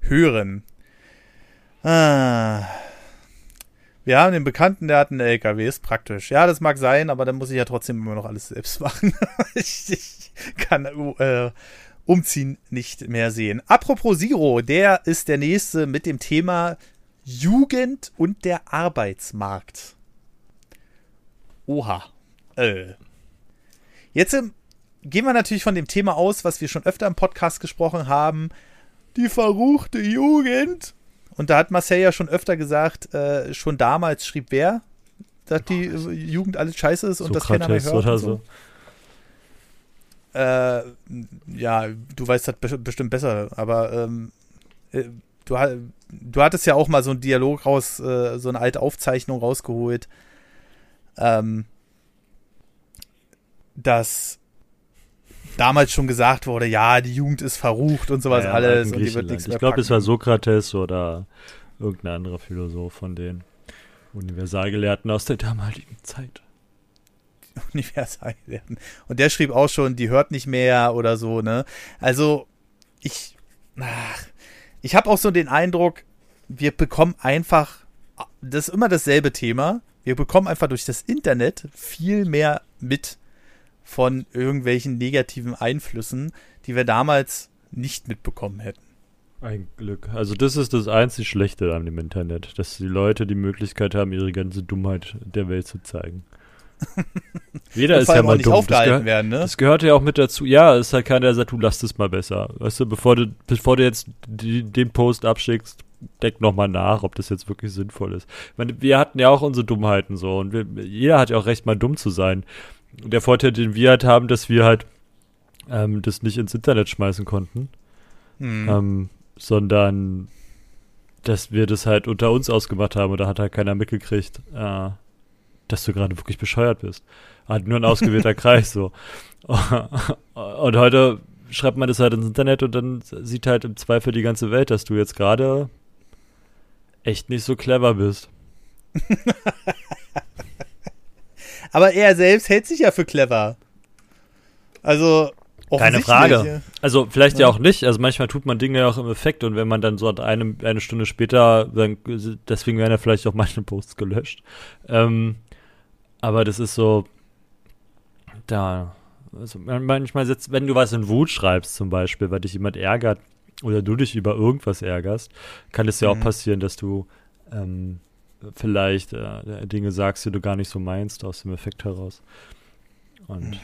hören. Ah. Wir haben den Bekannten, der hat einen LKW, ist praktisch. Ja, das mag sein, aber dann muss ich ja trotzdem immer noch alles selbst machen. ich, ich, kann äh, umziehen nicht mehr sehen. Apropos Siro, der ist der nächste mit dem Thema Jugend und der Arbeitsmarkt. Oha. Äh. Jetzt ähm, gehen wir natürlich von dem Thema aus, was wir schon öfter im Podcast gesprochen haben. Die verruchte Jugend. Und da hat Marcel ja schon öfter gesagt, äh, schon damals schrieb wer, dass die oh, Jugend alles scheiße ist und Sokrates das keiner mehr hört. Oder so. Äh, ja, du weißt das bestimmt besser, aber ähm, äh, du, du hattest ja auch mal so einen Dialog raus, äh, so eine alte Aufzeichnung rausgeholt, ähm, dass damals schon gesagt wurde, ja, die Jugend ist verrucht und sowas ja, alles und die wird nichts
mehr Ich glaube, es war Sokrates oder irgendein anderer Philosoph von den Universalgelehrten aus der damaligen Zeit.
Universalgelehrten. Und der schrieb auch schon, die hört nicht mehr oder so, ne? Also, ich, ach, ich habe auch so den Eindruck, wir bekommen einfach, das ist immer dasselbe Thema, wir bekommen einfach durch das Internet viel mehr mit von irgendwelchen negativen Einflüssen, die wir damals nicht mitbekommen hätten.
Ein Glück. Also das ist das einzig Schlechte an dem Internet, dass die Leute die Möglichkeit haben, ihre ganze Dummheit der Welt zu zeigen. Jeder ist ja mal dumm. Das, gehör, werden, ne? das gehört ja auch mit dazu. Ja, es ist halt keiner, der sagt, du lass es mal besser. Weißt du, bevor du, bevor du jetzt die, den Post abschickst, denk nochmal nach, ob das jetzt wirklich sinnvoll ist. Meine, wir hatten ja auch unsere Dummheiten so und wir, jeder hat ja auch recht, mal dumm zu sein. Der Vorteil, den wir halt haben, dass wir halt ähm, das nicht ins Internet schmeißen konnten, hm. ähm, sondern dass wir das halt unter uns ausgemacht haben und da hat halt keiner mitgekriegt, äh, dass du gerade wirklich bescheuert bist. Halt nur ein ausgewählter Kreis so. und heute schreibt man das halt ins Internet und dann sieht halt im Zweifel die ganze Welt, dass du jetzt gerade echt nicht so clever bist.
Aber er selbst hält sich ja für clever. Also.
Keine Frage. Also vielleicht ja. ja. auch nicht. Also manchmal tut man Dinge ja auch im Effekt und wenn man dann so eine, eine Stunde später, dann, deswegen werden ja vielleicht auch manche Posts gelöscht. Ähm, aber das ist so, da, also manchmal sitzt, wenn du was in Wut schreibst zum Beispiel, weil dich jemand ärgert oder du dich über irgendwas ärgerst, kann es ja mhm. auch passieren, dass du ähm, vielleicht äh, Dinge sagst, die du gar nicht so meinst, aus dem Effekt heraus. Und mhm.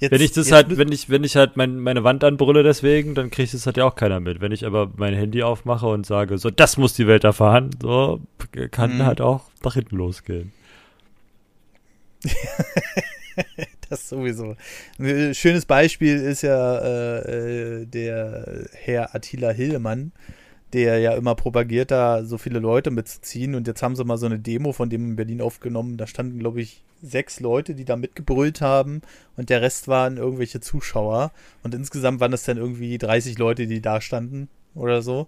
Jetzt, wenn ich das halt, wenn ich, wenn ich halt mein, meine Wand anbrülle deswegen, dann kriegt es halt ja auch keiner mit. Wenn ich aber mein Handy aufmache und sage, so, das muss die Welt erfahren, so, kann mhm. halt auch nach hinten losgehen.
das sowieso. Ein schönes Beispiel ist ja äh, äh der Herr Attila Hillemann, der ja immer propagiert, da so viele Leute mitzuziehen. Und jetzt haben sie mal so eine Demo von dem in Berlin aufgenommen. Da standen, glaube ich, sechs Leute, die da mitgebrüllt haben. Und der Rest waren irgendwelche Zuschauer. Und insgesamt waren das dann irgendwie 30 Leute, die da standen oder so.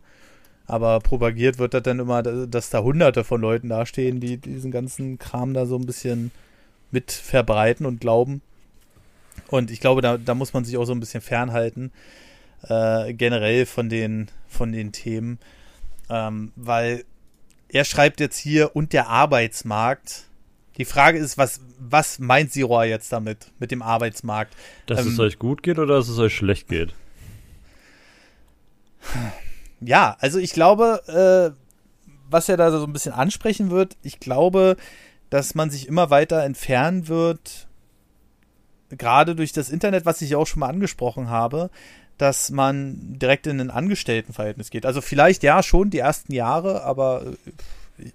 Aber propagiert wird das dann immer, dass da hunderte von Leuten dastehen, die diesen ganzen Kram da so ein bisschen mit verbreiten und glauben. Und ich glaube, da, da muss man sich auch so ein bisschen fernhalten äh, generell von den, von den Themen, ähm, weil er schreibt jetzt hier und der Arbeitsmarkt. Die Frage ist, was, was meint Siroa jetzt damit, mit dem Arbeitsmarkt?
Dass ähm, es euch gut geht oder dass es euch schlecht geht?
Ja, also ich glaube, äh, was er da so ein bisschen ansprechen wird, ich glaube, dass man sich immer weiter entfernen wird, gerade durch das Internet, was ich auch schon mal angesprochen habe, dass man direkt in ein Angestelltenverhältnis geht. Also vielleicht ja schon die ersten Jahre, aber ich äh,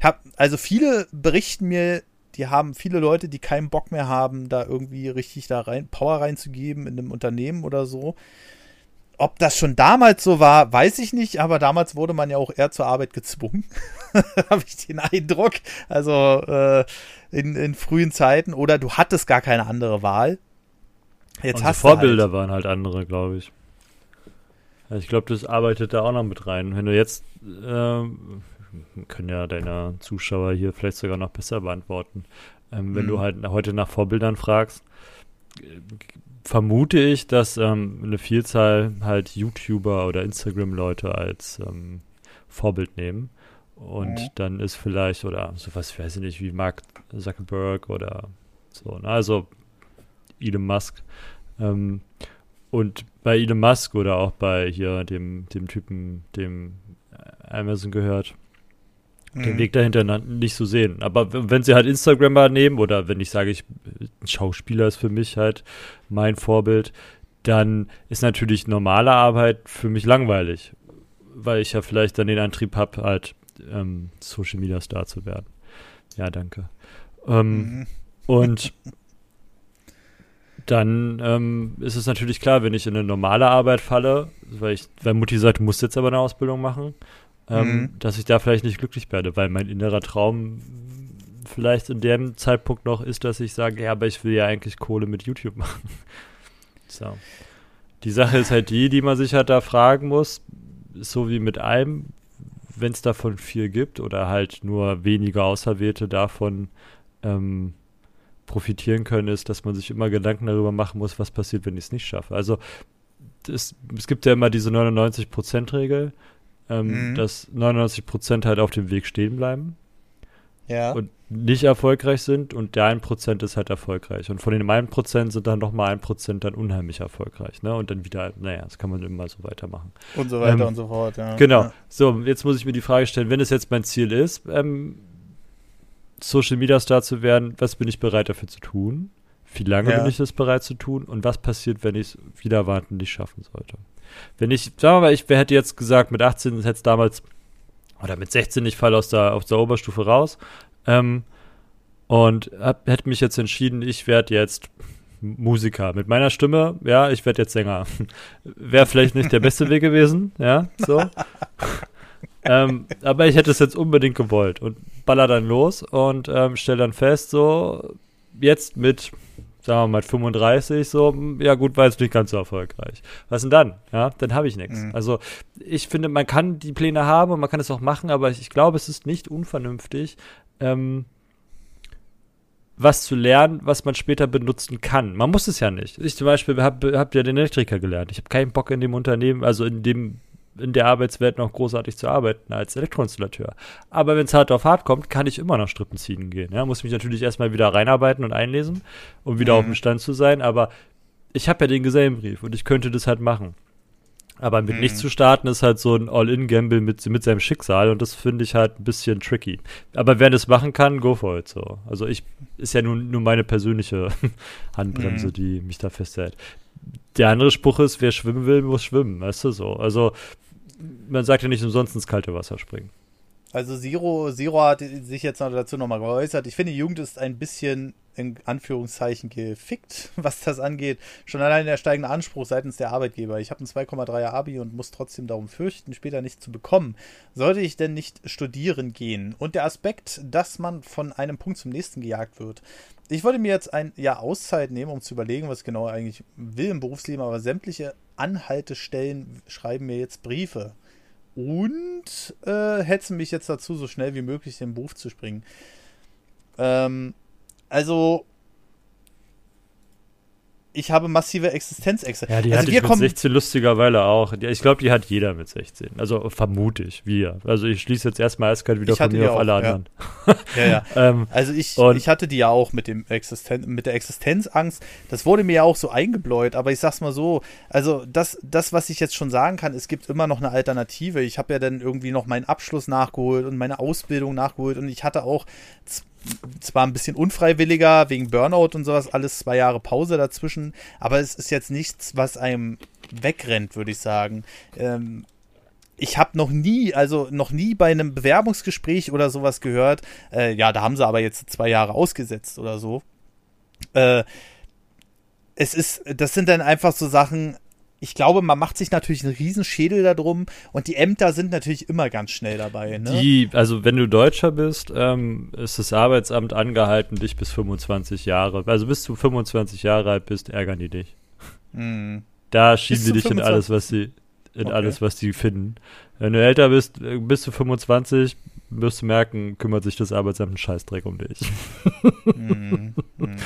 hab, also viele berichten mir, die haben viele Leute, die keinen Bock mehr haben, da irgendwie richtig da rein Power reinzugeben in einem Unternehmen oder so. Ob das schon damals so war, weiß ich nicht, aber damals wurde man ja auch eher zur Arbeit gezwungen, habe ich den Eindruck. Also äh, in, in frühen Zeiten oder du hattest gar keine andere Wahl.
Jetzt Unsere hast Vorbilder halt. waren halt andere, glaube ich. Ich glaube, das arbeitet da auch noch mit rein. Wenn du jetzt, äh, können ja deine Zuschauer hier vielleicht sogar noch besser beantworten. Ähm, wenn mhm. du halt heute nach Vorbildern fragst, vermute ich, dass ähm, eine Vielzahl halt YouTuber oder Instagram-Leute als ähm, Vorbild nehmen. Und mhm. dann ist vielleicht, oder sowas, weiß ich nicht, wie Mark Zuckerberg oder so, ne? also Elon Musk. Ähm, und bei Elon Musk oder auch bei hier dem, dem Typen, dem Amazon gehört, den mhm. Weg dahinter nicht so sehen. Aber wenn sie halt Instagrammer nehmen oder wenn ich sage, ich, ein Schauspieler ist für mich halt mein Vorbild, dann ist natürlich normale Arbeit für mich langweilig, weil ich ja vielleicht dann den Antrieb habe, halt ähm, Social Media Star zu werden. Ja, danke. Ähm, mhm. Und dann ähm, ist es natürlich klar, wenn ich in eine normale Arbeit falle, weil ich, weil Mutti sagt, du musst jetzt aber eine Ausbildung machen, ähm, mhm. dass ich da vielleicht nicht glücklich werde, weil mein innerer Traum vielleicht in dem Zeitpunkt noch ist, dass ich sage, ja, aber ich will ja eigentlich Kohle mit YouTube machen. so. Die Sache ist halt die, die man sich halt da fragen muss, so wie mit allem, wenn es davon viel gibt oder halt nur wenige Auserwählte davon ähm, profitieren können, ist, dass man sich immer Gedanken darüber machen muss, was passiert, wenn ich es nicht schaffe. Also es, es gibt ja immer diese 99%-Regel ähm, mhm. dass 99 Prozent halt auf dem Weg stehen bleiben.
Ja.
Und nicht erfolgreich sind und der 1% ist halt erfolgreich. Und von dem 1% sind dann nochmal 1% dann unheimlich erfolgreich. Ne? Und dann wieder, naja, das kann man immer so weitermachen.
Und so weiter ähm, und so fort, ja.
Genau.
Ja.
So, jetzt muss ich mir die Frage stellen, wenn es jetzt mein Ziel ist, ähm, Social Media Star zu werden, was bin ich bereit dafür zu tun? Wie lange ja. bin ich das bereit zu tun? Und was passiert, wenn ich es wieder warten nicht schaffen sollte? Wenn ich, sagen wir mal, ich hätte jetzt gesagt, mit 18 hätte es damals, oder mit 16, ich falle aus der, aus der Oberstufe raus, ähm, und hab, hätte mich jetzt entschieden, ich werde jetzt Musiker. Mit meiner Stimme, ja, ich werde jetzt Sänger. Wäre vielleicht nicht der beste Weg gewesen, ja, so. ähm, aber ich hätte es jetzt unbedingt gewollt und baller dann los und ähm, stelle dann fest, so, jetzt mit sagen wir mal 35, so, ja gut, war jetzt nicht ganz so erfolgreich. Was denn dann? Ja, dann habe ich nichts. Mhm. Also ich finde, man kann die Pläne haben und man kann es auch machen, aber ich, ich glaube, es ist nicht unvernünftig, ähm, was zu lernen, was man später benutzen kann. Man muss es ja nicht. Ich zum Beispiel habe hab ja den Elektriker gelernt. Ich habe keinen Bock in dem Unternehmen, also in dem in der Arbeitswelt noch großartig zu arbeiten als Elektroinstallateur. Aber wenn es hart auf hart kommt, kann ich immer noch Strippen ziehen gehen. Ja, muss mich natürlich erstmal wieder reinarbeiten und einlesen, um wieder mhm. auf dem Stand zu sein. Aber ich habe ja den Gesellenbrief und ich könnte das halt machen. Aber mit mhm. nichts zu starten ist halt so ein All-In-Gamble mit, mit seinem Schicksal und das finde ich halt ein bisschen tricky. Aber wer das machen kann, go for it so. Also ich, ist ja nun nur meine persönliche Handbremse, mhm. die mich da festhält. Der andere Spruch ist, wer schwimmen will, muss schwimmen, weißt du so. Also man sagt ja nicht umsonst ins kalte Wasser springen.
Also Zero, Zero hat sich jetzt noch dazu nochmal geäußert. Ich finde, die Jugend ist ein bisschen in Anführungszeichen gefickt, was das angeht. Schon allein der steigende Anspruch seitens der Arbeitgeber. Ich habe ein 2,3er Abi und muss trotzdem darum fürchten, später nicht zu bekommen. Sollte ich denn nicht studieren gehen? Und der Aspekt, dass man von einem Punkt zum nächsten gejagt wird. Ich wollte mir jetzt ein Jahr Auszeit nehmen, um zu überlegen, was ich genau eigentlich will im Berufsleben, aber sämtliche Anhaltestellen schreiben mir jetzt Briefe und äh, hetzen mich jetzt dazu, so schnell wie möglich den Beruf zu springen. Ähm, also ich habe massive Existenzängste.
Ja, die
also
hatte ich mit 16 lustigerweise auch. Ich glaube, die hat jeder mit 16. Also vermute ich, wir. Also ich schließe jetzt erstmal eiskalt wieder von mir auf auch, alle anderen.
Ja, ja. ähm, also ich, ich hatte die ja auch mit, dem Existen mit der Existenzangst. Das wurde mir ja auch so eingebläut, aber ich sag's mal so, also das, das, was ich jetzt schon sagen kann, es gibt immer noch eine Alternative. Ich habe ja dann irgendwie noch meinen Abschluss nachgeholt und meine Ausbildung nachgeholt und ich hatte auch zwar ein bisschen unfreiwilliger wegen Burnout und sowas, alles zwei Jahre Pause dazwischen, aber es ist jetzt nichts, was einem wegrennt, würde ich sagen. Ähm, ich habe noch nie, also noch nie bei einem Bewerbungsgespräch oder sowas gehört, äh, ja, da haben sie aber jetzt zwei Jahre ausgesetzt oder so. Äh, es ist, das sind dann einfach so Sachen, ich glaube, man macht sich natürlich einen Riesenschädel darum und die Ämter sind natürlich immer ganz schnell dabei. Ne?
Die, also wenn du Deutscher bist, ähm, ist das Arbeitsamt angehalten, dich bis 25 Jahre, also bis du 25 Jahre alt bist, ärgern die dich. Mhm. Da schieben die dich in alles, was sie. in okay. alles, was die finden. Wenn du älter bist, äh, bis du 25, wirst du merken, kümmert sich das Arbeitsamt einen Scheißdreck um dich. mm, mm.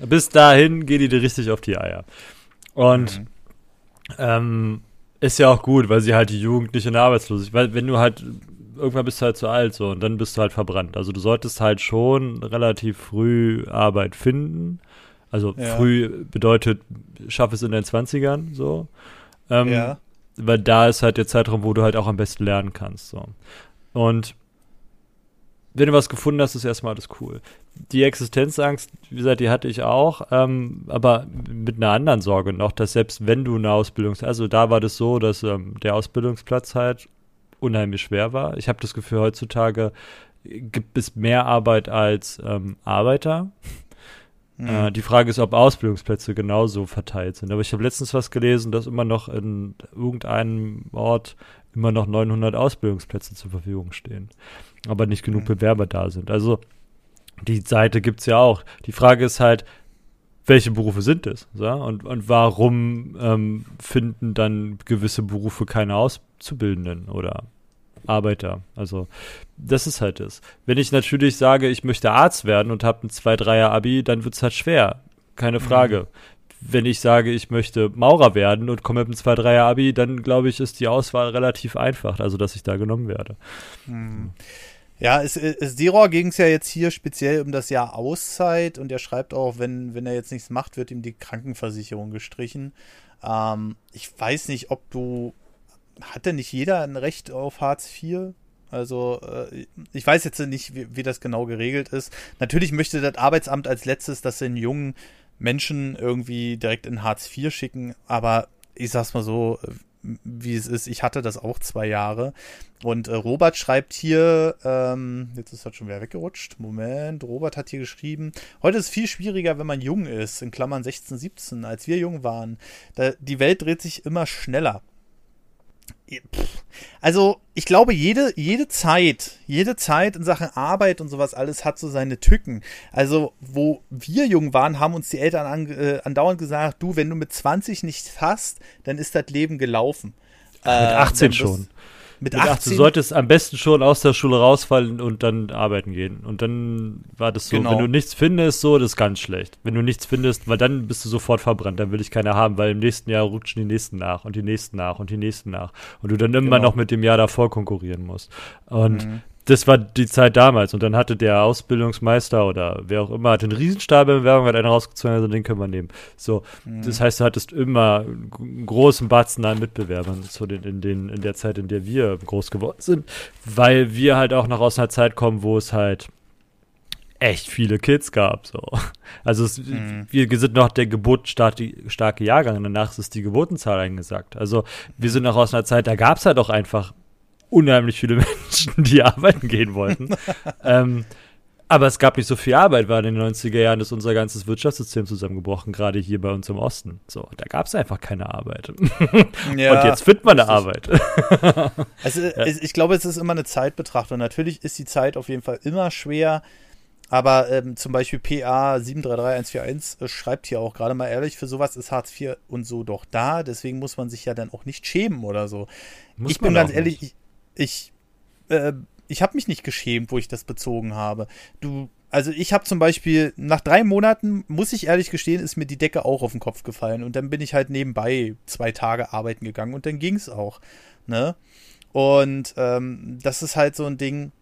Bis dahin geht die dir richtig auf die Eier. Und mm. Ähm, ist ja auch gut, weil sie halt die Jugendliche in der Arbeitslosigkeit, weil wenn du halt irgendwann bist du halt zu alt so und dann bist du halt verbrannt. Also du solltest halt schon relativ früh Arbeit finden. Also ja. früh bedeutet, schaff es in den 20ern so. Ähm, ja. Weil da ist halt der Zeitraum, wo du halt auch am besten lernen kannst. So. Und wenn du was gefunden hast, ist erstmal alles cool. Die Existenzangst, wie gesagt, die hatte ich auch, ähm, aber mit einer anderen Sorge noch, dass selbst wenn du eine Ausbildung, also da war das so, dass ähm, der Ausbildungsplatz halt unheimlich schwer war. Ich habe das Gefühl, heutzutage gibt es mehr Arbeit als ähm, Arbeiter. Mhm. Äh, die Frage ist, ob Ausbildungsplätze genauso verteilt sind. Aber ich habe letztens was gelesen, dass immer noch in irgendeinem Ort immer noch 900 Ausbildungsplätze zur Verfügung stehen, aber nicht genug mhm. Bewerber da sind. Also die Seite gibt es ja auch. Die Frage ist halt, welche Berufe sind es? So? Und, und warum ähm, finden dann gewisse Berufe keine Auszubildenden oder Arbeiter? Also, das ist halt das. Wenn ich natürlich sage, ich möchte Arzt werden und habe ein 2-3er-Abi, dann wird es halt schwer. Keine Frage. Mhm wenn ich sage, ich möchte Maurer werden und komme mit einem 2-3er-Abi, dann glaube ich, ist die Auswahl relativ einfach, also dass ich da genommen werde.
Hm. Ja, es, es Diror ging es ja jetzt hier speziell um das Jahr Auszeit und er schreibt auch, wenn, wenn er jetzt nichts macht, wird ihm die Krankenversicherung gestrichen. Ähm, ich weiß nicht, ob du. Hat denn nicht jeder ein Recht auf Hartz IV? Also, äh, ich weiß jetzt nicht, wie, wie, das genau geregelt ist. Natürlich möchte das Arbeitsamt als letztes, dass den jungen Menschen irgendwie direkt in Hartz IV schicken, aber ich sag's mal so, wie es ist. Ich hatte das auch zwei Jahre. Und äh, Robert schreibt hier, ähm, jetzt ist das schon wieder weggerutscht. Moment, Robert hat hier geschrieben, heute ist es viel schwieriger, wenn man jung ist, in Klammern 16, 17, als wir jung waren. Da, die Welt dreht sich immer schneller. Also, ich glaube, jede, jede Zeit, jede Zeit in Sachen Arbeit und sowas alles hat so seine Tücken. Also, wo wir jung waren, haben uns die Eltern an, äh, andauernd gesagt, du, wenn du mit 20 nicht hast, dann ist das Leben gelaufen.
Mit 18 äh, schon. Mit, mit 18. Du solltest am besten schon aus der Schule rausfallen und dann arbeiten gehen. Und dann war das so, genau. wenn du nichts findest, so, das ist ganz schlecht. Wenn du nichts findest, weil dann bist du sofort verbrannt, dann will ich keine haben, weil im nächsten Jahr rutschen die nächsten nach und die nächsten nach und die nächsten nach. Und du dann immer genau. noch mit dem Jahr davor konkurrieren musst. Und mhm das war die Zeit damals. Und dann hatte der Ausbildungsmeister oder wer auch immer, hat einen Riesenstab in Werbung, hat einen rausgezogen, also den können wir nehmen. So, mhm. das heißt, du hattest immer einen großen Batzen an Mitbewerbern zu den, in, den, in der Zeit, in der wir groß geworden sind, weil wir halt auch noch aus einer Zeit kommen, wo es halt echt viele Kids gab. So. Also es, mhm. wir sind noch der geburtenstarke Jahrgang, danach ist die Geburtenzahl eingesagt. Also wir sind noch aus einer Zeit, da gab es halt auch einfach unheimlich viele Menschen, die arbeiten gehen wollten. ähm, aber es gab nicht so viel Arbeit, weil in den 90er Jahren ist unser ganzes Wirtschaftssystem zusammengebrochen, gerade hier bei uns im Osten. So, da gab es einfach keine Arbeit. Ja, Und jetzt findet man eine Arbeit.
also ja. ich glaube, es ist immer eine Zeitbetrachtung. Natürlich ist die Zeit auf jeden Fall immer schwer. Aber ähm, zum Beispiel PA 733141 äh, schreibt hier auch gerade mal ehrlich, für sowas ist Hartz IV und so doch da. Deswegen muss man sich ja dann auch nicht schämen oder so. Muss ich bin ganz ehrlich, ich, ich, äh, ich habe mich nicht geschämt, wo ich das bezogen habe. Du, also ich habe zum Beispiel nach drei Monaten, muss ich ehrlich gestehen, ist mir die Decke auch auf den Kopf gefallen und dann bin ich halt nebenbei zwei Tage arbeiten gegangen und dann ging es auch. Ne? Und ähm, das ist halt so ein Ding.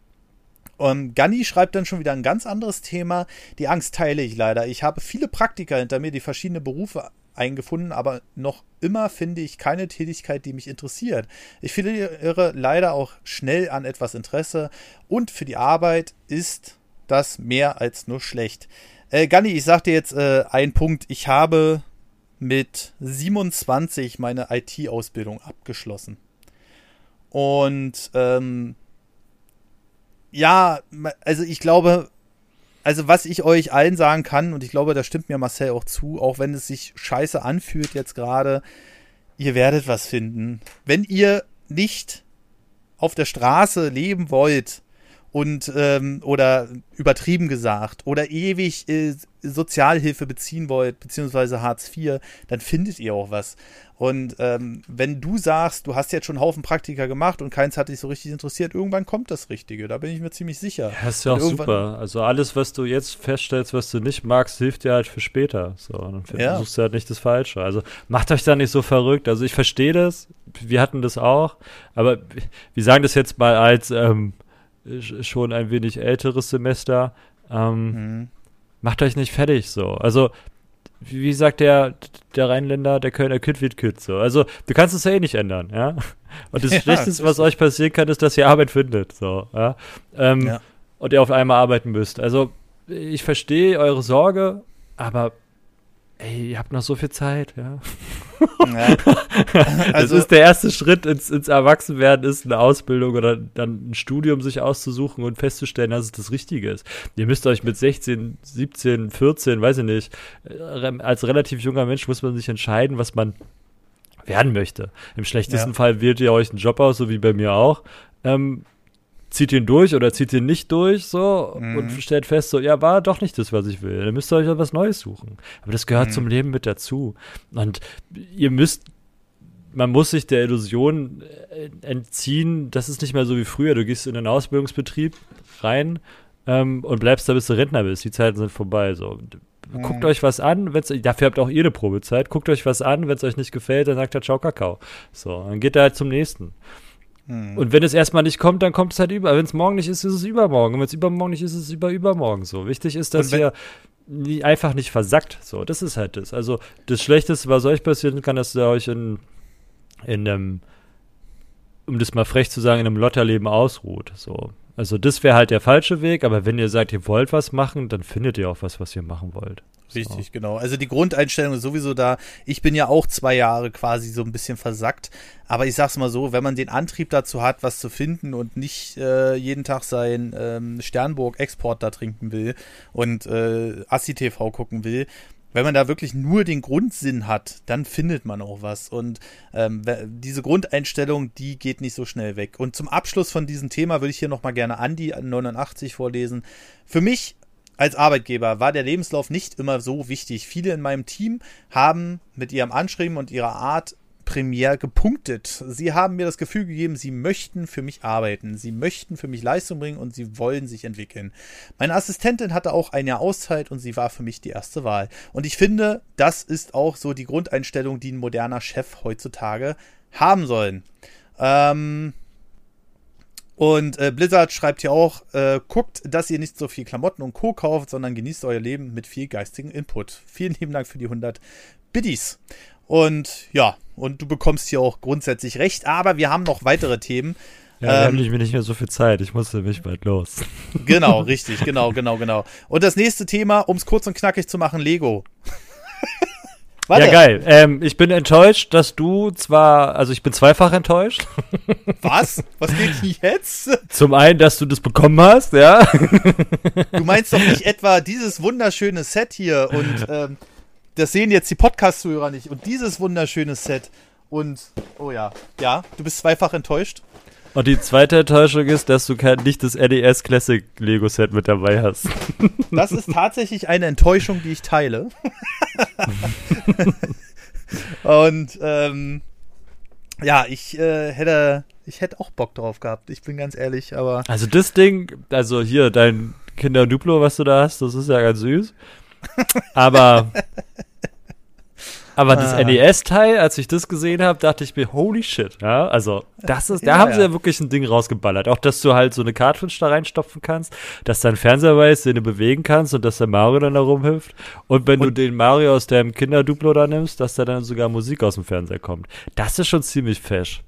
Und Ganni schreibt dann schon wieder ein ganz anderes Thema. Die Angst teile ich leider. Ich habe viele Praktiker hinter mir, die verschiedene Berufe eingefunden, aber noch immer finde ich keine Tätigkeit, die mich interessiert. Ich verliere leider auch schnell an etwas Interesse und für die Arbeit ist das mehr als nur schlecht. Äh, Ganni, ich sag dir jetzt äh, einen Punkt. Ich habe mit 27 meine IT-Ausbildung abgeschlossen. Und ähm, ja, also ich glaube, also was ich euch allen sagen kann, und ich glaube, da stimmt mir Marcel auch zu, auch wenn es sich scheiße anfühlt jetzt gerade, ihr werdet was finden. Wenn ihr nicht auf der Straße leben wollt und ähm, oder übertrieben gesagt oder ewig äh, Sozialhilfe beziehen wollt, beziehungsweise Hartz IV, dann findet ihr auch was. Und ähm, wenn du sagst, du hast jetzt schon einen Haufen Praktika gemacht und keins hat dich so richtig interessiert, irgendwann kommt das Richtige. Da bin ich mir ziemlich sicher.
Ja, ist ja auch super. Also alles, was du jetzt feststellst, was du nicht magst, hilft dir halt für später. So, dann ja. suchst du halt nicht das Falsche. Also macht euch da nicht so verrückt. Also ich verstehe das. Wir hatten das auch. Aber wir sagen das jetzt mal als ähm, schon ein wenig älteres Semester. Ähm, mhm. Macht euch nicht fertig so. Also wie sagt der, der Rheinländer, der Kölner Kid wird Kid so. Also, du kannst es ja eh nicht ändern, ja. Und das ja, Schlechteste, was euch passieren kann, ist, dass ihr Arbeit findet, so, ja. Ähm, ja. Und ihr auf einmal arbeiten müsst. Also, ich verstehe eure Sorge, aber ey, ihr habt noch so viel Zeit, ja. ja. Also, das ist der erste Schritt ins, ins Erwachsenwerden, ist eine Ausbildung oder dann ein Studium sich auszusuchen und festzustellen, dass es das Richtige ist. Ihr müsst euch mit 16, 17, 14, weiß ich nicht, äh, als relativ junger Mensch muss man sich entscheiden, was man werden möchte. Im schlechtesten ja. Fall wählt ihr euch einen Job aus, so wie bei mir auch. Ähm, zieht ihn durch oder zieht ihn nicht durch, so, mhm. und stellt fest, so, ja, war doch nicht das, was ich will. Dann müsst ihr euch etwas Neues suchen. Aber das gehört mhm. zum Leben mit dazu. Und ihr müsst, man muss sich der Illusion äh, entziehen, das ist nicht mehr so wie früher. Du gehst in einen Ausbildungsbetrieb rein ähm, und bleibst da, bis du Rentner bist. Die Zeiten sind vorbei, so. Mhm. Guckt euch was an, wenn's, dafür habt auch ihr eine Probezeit. Guckt euch was an, wenn es euch nicht gefällt, dann sagt er Ciao Kakao. So, dann geht er halt zum nächsten. Mhm. Und wenn es erstmal nicht kommt, dann kommt es halt über. Wenn es morgen nicht ist, ist es übermorgen. Und wenn es übermorgen nicht ist, ist es über übermorgen so. Wichtig ist, dass ihr nie, einfach nicht versackt. So, das ist halt das. Also das Schlechteste, was euch passieren kann, dass ihr euch in, in einem, um das mal frech zu sagen, in einem Lotterleben ausruht. So. Also das wäre halt der falsche Weg, aber wenn ihr sagt, ihr wollt was machen, dann findet ihr auch was, was ihr machen wollt.
Richtig, so. genau. Also die Grundeinstellung ist sowieso da. Ich bin ja auch zwei Jahre quasi so ein bisschen versackt. Aber ich sag's mal so, wenn man den Antrieb dazu hat, was zu finden und nicht äh, jeden Tag sein ähm, Sternburg-Export da trinken will und äh, Assi-TV gucken will, wenn man da wirklich nur den Grundsinn hat, dann findet man auch was. Und ähm, diese Grundeinstellung, die geht nicht so schnell weg. Und zum Abschluss von diesem Thema würde ich hier nochmal gerne Andi 89 vorlesen. Für mich als Arbeitgeber war der Lebenslauf nicht immer so wichtig. Viele in meinem Team haben mit ihrem Anschreiben und ihrer Art Premier gepunktet. Sie haben mir das Gefühl gegeben, sie möchten für mich arbeiten, sie möchten für mich Leistung bringen und sie wollen sich entwickeln. Meine Assistentin hatte auch ein Jahr Auszeit und sie war für mich die erste Wahl. Und ich finde, das ist auch so die Grundeinstellung, die ein moderner Chef heutzutage haben soll. Ähm, und äh, Blizzard schreibt hier auch, äh, guckt, dass ihr nicht so viel Klamotten und Co. kauft, sondern genießt euer Leben mit viel geistigem Input. Vielen lieben Dank für die 100 Biddies. Und ja, und du bekommst hier auch grundsätzlich recht, aber wir haben noch weitere Themen.
Ja, ähm, haben nicht mehr, nicht mehr so viel Zeit. Ich musste mich bald los.
Genau, richtig, genau, genau, genau. Und das nächste Thema, um es kurz und knackig zu machen, Lego.
Warte. Ja, geil. Ähm, ich bin enttäuscht, dass du zwar, also ich bin zweifach enttäuscht.
Was? Was geht jetzt?
Zum einen, dass du das bekommen hast, ja.
Du meinst doch nicht etwa dieses wunderschöne Set hier und ähm, das sehen jetzt die Podcast-Zuhörer nicht und dieses wunderschöne Set und, oh ja, ja, du bist zweifach enttäuscht.
Und die zweite Enttäuschung ist, dass du kein, nicht das NES Classic Lego Set mit dabei hast.
Das ist tatsächlich eine Enttäuschung, die ich teile. Und ähm, ja, ich äh, hätte, ich hätte auch Bock drauf gehabt. Ich bin ganz ehrlich, aber.
Also das Ding, also hier dein Kinder Duplo, was du da hast, das ist ja ganz süß. Aber aber das ah. NES-Teil, als ich das gesehen habe, dachte ich mir, holy shit, ja, also das ist, ja, da haben ja. sie ja wirklich ein Ding rausgeballert. Auch, dass du halt so eine Cartridge da reinstopfen kannst, dass dein Fernseher weiß, den du bewegen kannst und dass der Mario dann da rumhüpft. Und wenn und du den Mario aus deinem Kinderduplo da nimmst, dass da dann sogar Musik aus dem Fernseher kommt. Das ist schon ziemlich fesch.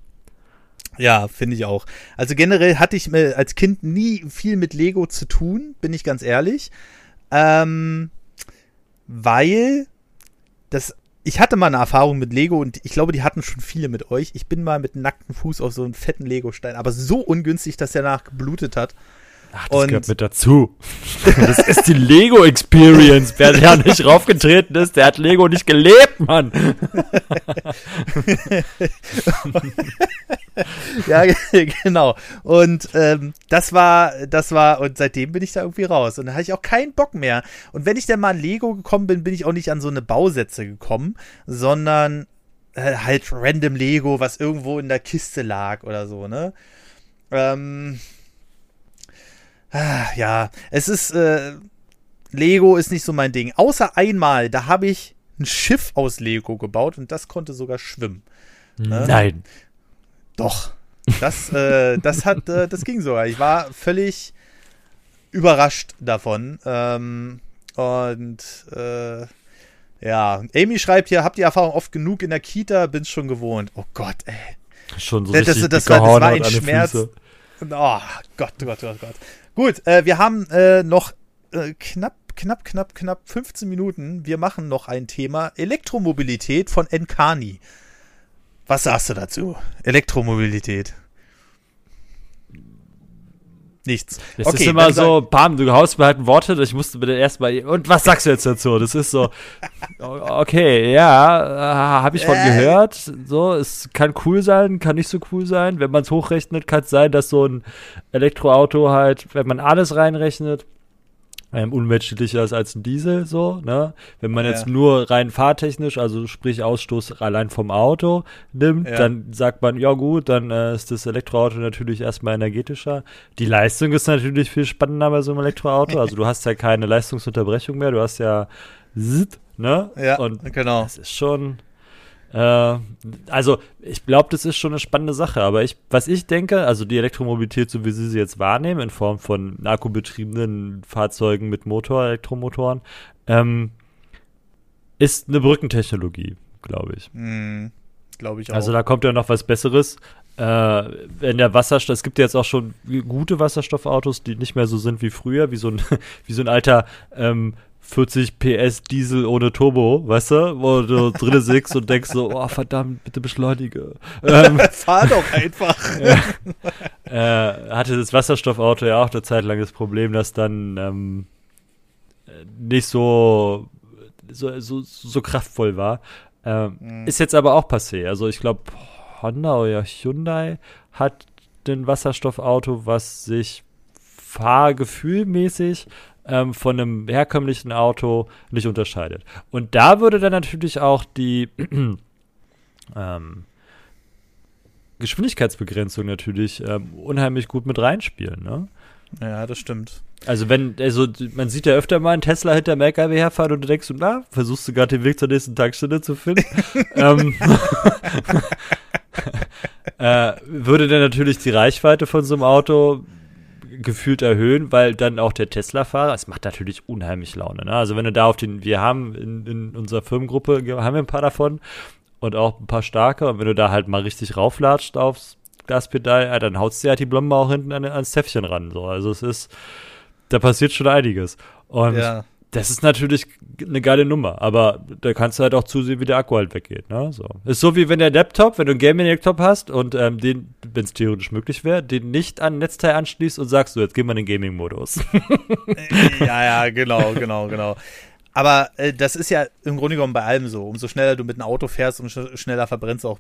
Ja, finde ich auch. Also generell hatte ich als Kind nie viel mit Lego zu tun, bin ich ganz ehrlich. Ähm, weil das ich hatte mal eine Erfahrung mit Lego und ich glaube, die hatten schon viele mit euch. Ich bin mal mit nacktem Fuß auf so einen fetten Lego-Stein, aber so ungünstig, dass er danach geblutet hat.
Ach, das und gehört mit dazu. Das ist die Lego Experience. Wer da nicht raufgetreten ist, der hat Lego nicht gelebt, Mann.
ja, genau. Und ähm, das war, das war, und seitdem bin ich da irgendwie raus. Und da hatte ich auch keinen Bock mehr. Und wenn ich dann mal an Lego gekommen bin, bin ich auch nicht an so eine Bausätze gekommen, sondern äh, halt random Lego, was irgendwo in der Kiste lag oder so, ne? Ähm, ja, es ist, äh, Lego ist nicht so mein Ding. Außer einmal, da habe ich ein Schiff aus Lego gebaut und das konnte sogar schwimmen.
Ne? Nein.
Doch. Das, äh, das hat, äh, das ging sogar. Ich war völlig überrascht davon. Ähm, und äh, ja, Amy schreibt hier, habt die Erfahrung oft genug in der Kita, bin's schon gewohnt. Oh Gott, ey.
Schon so
das, das, das, das war, das war ein Schmerz. Füße. Oh Gott, oh Gott, oh Gott, Gott. Gut, äh, wir haben äh, noch äh, knapp, knapp, knapp, knapp 15 Minuten. Wir machen noch ein Thema Elektromobilität von Enkani. Was sagst du dazu? Elektromobilität. Nichts.
Das okay, ist immer so, bam, du haust mir halt ein Wort hin, ich musste bitte erstmal, und was sagst du jetzt dazu? Das ist so, okay, ja, äh, habe ich von äh. gehört, so, es kann cool sein, kann nicht so cool sein. Wenn man es hochrechnet, kann es sein, dass so ein Elektroauto halt, wenn man alles reinrechnet, ähm, unmenschlicher ist als ein Diesel, so, ne? Wenn man ja. jetzt nur rein fahrtechnisch, also sprich Ausstoß allein vom Auto nimmt, ja. dann sagt man, ja gut, dann äh, ist das Elektroauto natürlich erstmal energetischer. Die Leistung ist natürlich viel spannender bei so einem Elektroauto. Also du hast ja keine Leistungsunterbrechung mehr, du hast ja Zzzt, ne?
Ja,
Und
genau.
Das ist schon äh, also, ich glaube, das ist schon eine spannende Sache. Aber ich, was ich denke, also die Elektromobilität, so wie sie sie jetzt wahrnehmen, in Form von akkubetriebenen Fahrzeugen mit Motor, Elektromotoren, ähm, ist eine Brückentechnologie, glaube ich.
Mm, glaube ich
auch. Also da kommt ja noch was Besseres. Äh, wenn der Wasserstoff, es gibt ja jetzt auch schon gute Wasserstoffautos, die nicht mehr so sind wie früher, wie so ein, wie so ein alter ähm, 40 PS Diesel ohne Turbo, weißt du, wo du drin sitzt und denkst so, oh verdammt, bitte beschleunige.
Ähm, Fahr doch einfach.
ja, äh, hatte das Wasserstoffauto ja auch eine Zeit lang das Problem, dass dann ähm, nicht so, so, so, so kraftvoll war. Ähm, mhm. Ist jetzt aber auch passé. Also ich glaube, Honda oder Hyundai hat ein Wasserstoffauto, was sich fahrgefühlmäßig ähm, von einem herkömmlichen Auto nicht unterscheidet. Und da würde dann natürlich auch die ähm, Geschwindigkeitsbegrenzung natürlich ähm, unheimlich gut mit reinspielen, ne?
Ja, das stimmt.
Also wenn, also man sieht ja öfter mal einen Tesla hinter dem LKW herfahren und du denkst, na, versuchst du gerade den Weg zur nächsten Tankstelle zu finden. ähm, äh, würde dann natürlich die Reichweite von so einem Auto gefühlt erhöhen, weil dann auch der Tesla-Fahrer, es macht natürlich unheimlich Laune. Ne? Also wenn du da auf den, wir haben in, in unserer Firmengruppe, haben wir ein paar davon und auch ein paar starke und wenn du da halt mal richtig rauflatscht aufs Gaspedal, ja, dann haust du halt die Blombe auch hinten an, ans Täffchen ran. So. Also es ist, da passiert schon einiges. Und ja das ist natürlich eine geile Nummer, aber da kannst du halt auch zusehen, wie der Akku halt weggeht. Ne? So. Ist so wie wenn der Laptop, wenn du einen Gaming-Laptop hast und ähm, den, wenn es theoretisch möglich wäre, den nicht an Netzteil anschließt und sagst so, jetzt gehen wir in den Gaming-Modus.
ja, ja, genau, genau, genau. Aber äh, das ist ja im Grunde genommen bei allem so. Umso schneller du mit einem Auto fährst, umso schneller verbrennst du auch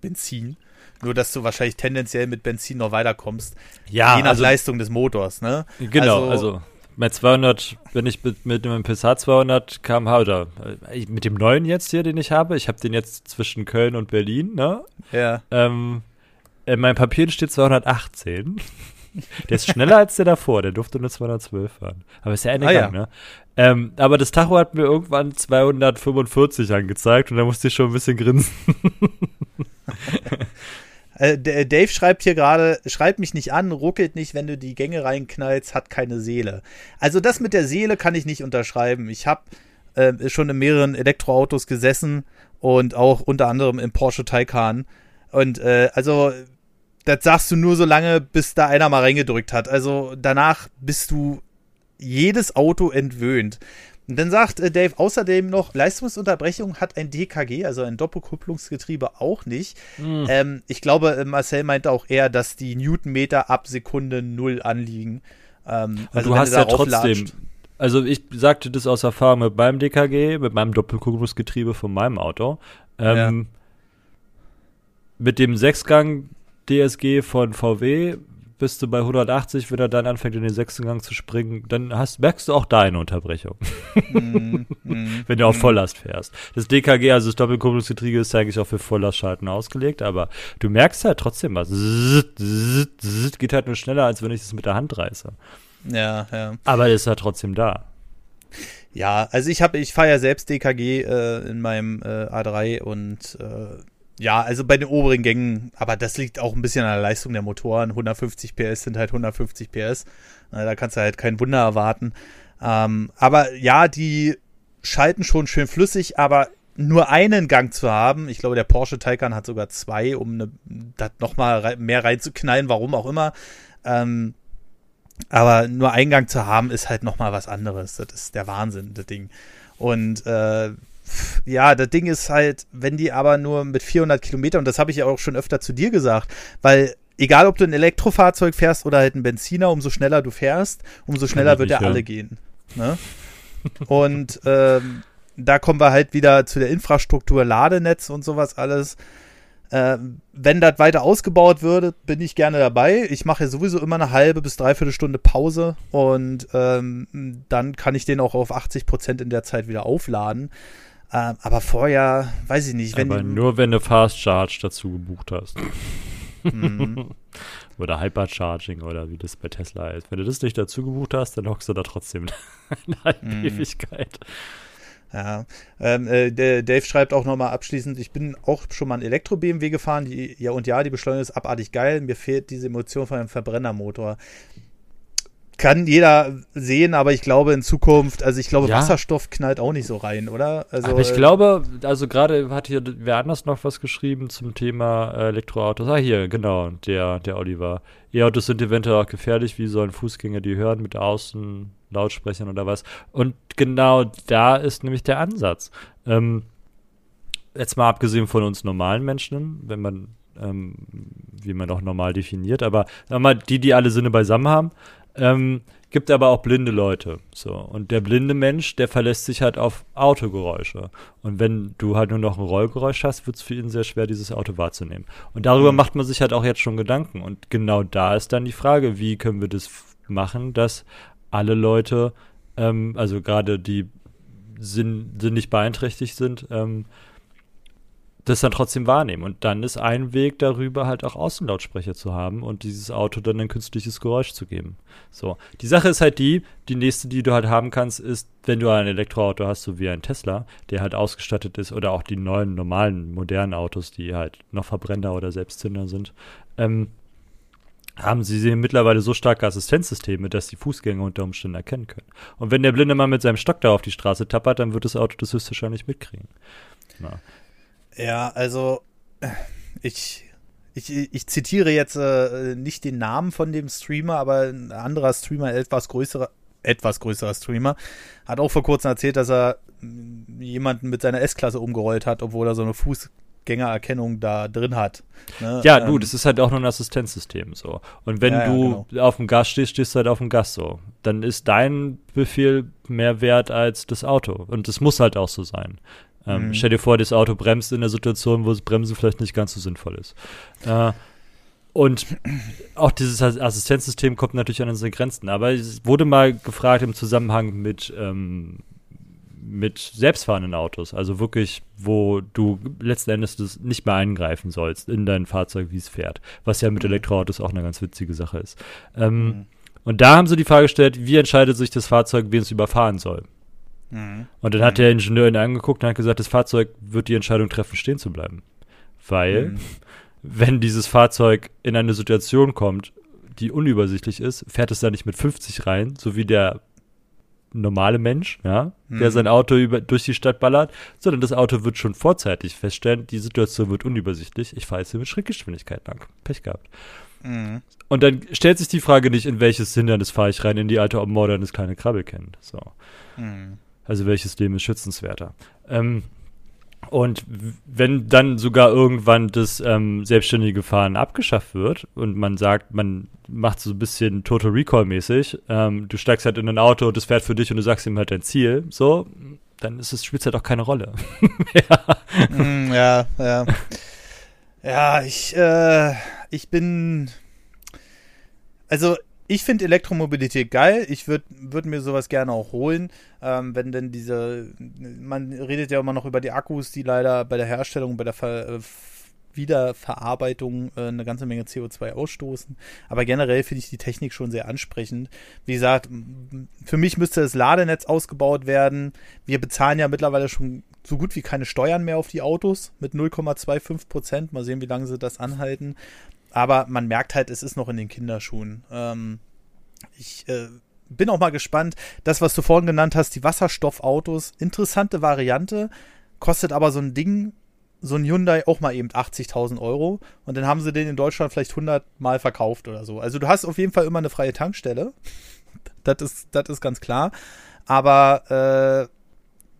Benzin. Nur, dass du wahrscheinlich tendenziell mit Benzin noch weiterkommst.
Ja.
Je nach also, Leistung des Motors, ne?
Genau, also, also mit 200, wenn ich mit, mit einem Passat 200 km/h oder äh, mit dem neuen jetzt hier, den ich habe, ich habe den jetzt zwischen Köln und Berlin, ne?
Ja.
Ähm, in meinem Papier steht 218. Der ist schneller als der davor, der durfte nur 212 fahren. Aber ist ja eine ah, Gang, ja. ne? Ähm, aber das Tacho hat mir irgendwann 245 angezeigt und da musste ich schon ein bisschen grinsen.
Äh, äh, Dave schreibt hier gerade, schreib mich nicht an, ruckelt nicht, wenn du die Gänge reinknallst, hat keine Seele. Also das mit der Seele kann ich nicht unterschreiben. Ich habe äh, schon in mehreren Elektroautos gesessen und auch unter anderem im Porsche Taycan. Und äh, also das sagst du nur so lange, bis da einer mal reingedrückt hat. Also danach bist du jedes Auto entwöhnt. Und dann sagt äh, Dave außerdem noch, Leistungsunterbrechung hat ein DKG, also ein Doppelkupplungsgetriebe, auch nicht. Mhm. Ähm, ich glaube, äh, Marcel meinte auch eher, dass die Newtonmeter ab Sekunde null anliegen.
Ähm, also du hast ja trotzdem, also ich sagte das aus Erfahrung mit meinem DKG, mit meinem Doppelkupplungsgetriebe von meinem Auto. Ähm, ja. Mit dem Sechsgang DSG von VW bist du bei 180, wenn er dann anfängt, in den sechsten Gang zu springen, dann hast, merkst du auch da eine Unterbrechung. Mm, mm, wenn du auf mm. Volllast fährst. Das DKG, also das Doppelkupplungsgetriebe, ist eigentlich auch für Volllastschalten ausgelegt, aber du merkst halt trotzdem was. Zzz, zzz, zzz, geht halt nur schneller, als wenn ich es mit der Hand reiße.
Ja, ja.
Aber er ist halt trotzdem da.
Ja, also ich habe, ich fahre ja selbst DKG äh, in meinem äh, A3 und äh, ja, also bei den oberen Gängen, aber das liegt auch ein bisschen an der Leistung der Motoren. 150 PS sind halt 150 PS. Da kannst du halt kein Wunder erwarten. Ähm, aber ja, die schalten schon schön flüssig, aber nur einen Gang zu haben, ich glaube, der Porsche Taycan hat sogar zwei, um ne, das nochmal mehr reinzuknallen, warum auch immer. Ähm, aber nur einen Gang zu haben, ist halt nochmal was anderes. Das ist der Wahnsinn, das Ding. Und äh, ja, das Ding ist halt, wenn die aber nur mit 400 Kilometern, und das habe ich ja auch schon öfter zu dir gesagt, weil egal ob du ein Elektrofahrzeug fährst oder halt ein Benziner, umso schneller du fährst, umso schneller wird er ja. alle gehen. Ne? und ähm, da kommen wir halt wieder zu der Infrastruktur, Ladenetz und sowas alles. Äh, wenn das weiter ausgebaut würde, bin ich gerne dabei. Ich mache ja sowieso immer eine halbe bis dreiviertel Stunde Pause und ähm, dann kann ich den auch auf 80 Prozent in der Zeit wieder aufladen. Ähm, aber vorher, weiß ich nicht.
Wenn aber nur wenn du Fast Charge dazu gebucht hast. Mhm. oder Hypercharging oder wie das bei Tesla ist. Wenn du das nicht dazu gebucht hast, dann hockst du da trotzdem eine halbe mhm. Ewigkeit.
Ja, ähm, äh, Dave schreibt auch nochmal abschließend, ich bin auch schon mal ein Elektro-BMW gefahren, die, ja und ja, die Beschleunigung ist abartig geil, mir fehlt diese Emotion von einem Verbrennermotor kann jeder sehen, aber ich glaube in Zukunft, also ich glaube, ja. Wasserstoff knallt auch nicht so rein, oder?
Also, aber ich glaube, also gerade hat hier wer anders noch was geschrieben zum Thema äh, Elektroautos. Ah, hier, genau, der, der Oliver. E-Autos sind eventuell auch gefährlich, wie sollen Fußgänger die hören mit Außen, Lautsprechern oder was? Und genau da ist nämlich der Ansatz. Ähm, jetzt mal abgesehen von uns normalen Menschen, wenn man, ähm, wie man auch normal definiert, aber wir mal, die, die alle Sinne beisammen haben, ähm, gibt aber auch blinde Leute. So. Und der blinde Mensch, der verlässt sich halt auf Autogeräusche. Und wenn du halt nur noch ein Rollgeräusch hast, wird es für ihn sehr schwer, dieses Auto wahrzunehmen. Und darüber mhm. macht man sich halt auch jetzt schon Gedanken. Und genau da ist dann die Frage, wie können wir das machen, dass alle Leute, ähm, also gerade die sinn, sinnlich beeinträchtigt sind, ähm, das dann trotzdem wahrnehmen. Und dann ist ein Weg darüber, halt auch Außenlautsprecher zu haben und dieses Auto dann ein künstliches Geräusch zu geben. So. Die Sache ist halt die, die nächste, die du halt haben kannst, ist, wenn du ein Elektroauto hast, so wie ein Tesla, der halt ausgestattet ist, oder auch die neuen, normalen, modernen Autos, die halt noch Verbrenner oder Selbstzünder sind, ähm, haben sie mittlerweile so starke Assistenzsysteme, dass die Fußgänger unter Umständen erkennen können. Und wenn der blinde Mann mit seinem Stock da auf die Straße tappert, dann wird das Auto das höchstwahrscheinlich mitkriegen.
Na. Ja, also ich, ich, ich zitiere jetzt äh, nicht den Namen von dem Streamer, aber ein anderer Streamer, etwas größerer, etwas größerer Streamer, hat auch vor kurzem erzählt, dass er mm, jemanden mit seiner S-Klasse umgerollt hat, obwohl er so eine Fußgängererkennung da drin hat.
Ne? Ja, du, ähm, das ist halt auch nur ein Assistenzsystem so. Und wenn ja, du genau. auf dem Gas stehst, stehst du halt auf dem Gas so. Dann ist dein Befehl mehr wert als das Auto. Und das muss halt auch so sein. Ähm, mhm. Stell dir vor, das Auto bremst in der Situation, wo das Bremsen vielleicht nicht ganz so sinnvoll ist. Äh, und auch dieses Assistenzsystem kommt natürlich an unsere Grenzen. Aber es wurde mal gefragt im Zusammenhang mit, ähm, mit selbstfahrenden Autos. Also wirklich, wo du letzten Endes nicht mehr eingreifen sollst in dein Fahrzeug, wie es fährt. Was ja mit mhm. Elektroautos auch eine ganz witzige Sache ist. Ähm, mhm. Und da haben sie die Frage gestellt, wie entscheidet sich das Fahrzeug, wen es überfahren soll? Mhm. Und dann hat der Ingenieur ihn angeguckt und hat gesagt, das Fahrzeug wird die Entscheidung treffen, stehen zu bleiben. Weil, mhm. wenn dieses Fahrzeug in eine Situation kommt, die unübersichtlich ist, fährt es da nicht mit 50 rein, so wie der normale Mensch, ja, mhm. der sein Auto über, durch die Stadt ballert, sondern das Auto wird schon vorzeitig feststellen, die Situation wird unübersichtlich, ich fahre jetzt hier mit Schrittgeschwindigkeit lang. Pech gehabt. Mhm. Und dann stellt sich die Frage nicht, in welches Hindernis fahre ich rein, in die alte modernes kleine Krabbelkind. So. Mhm. Also welches Leben ist schützenswerter? Ähm, und wenn dann sogar irgendwann das ähm, selbstständige Fahren abgeschafft wird und man sagt, man macht so ein bisschen Total Recall-mäßig, ähm, du steigst halt in ein Auto das fährt für dich und du sagst ihm halt dein Ziel, so, dann ist es spielt halt auch keine Rolle.
ja. Mm, ja, ja. Ja, ich, äh, ich bin. Also, ich finde Elektromobilität geil. Ich würde würd mir sowas gerne auch holen. Ähm, wenn denn diese. Man redet ja immer noch über die Akkus, die leider bei der Herstellung, bei der Ver äh, Wiederverarbeitung äh, eine ganze Menge CO2 ausstoßen. Aber generell finde ich die Technik schon sehr ansprechend. Wie gesagt, für mich müsste das Ladenetz ausgebaut werden. Wir bezahlen ja mittlerweile schon so gut wie keine Steuern mehr auf die Autos mit 0,25 Prozent. Mal sehen, wie lange sie das anhalten. Aber man merkt halt, es ist noch in den Kinderschuhen. Ähm, ich äh, bin auch mal gespannt. Das, was du vorhin genannt hast, die Wasserstoffautos, interessante Variante, kostet aber so ein Ding so ein Hyundai auch mal eben 80.000 Euro und dann haben sie den in Deutschland vielleicht 100 Mal verkauft oder so. Also du hast auf jeden Fall immer eine freie Tankstelle. Das ist, das ist ganz klar. Aber äh,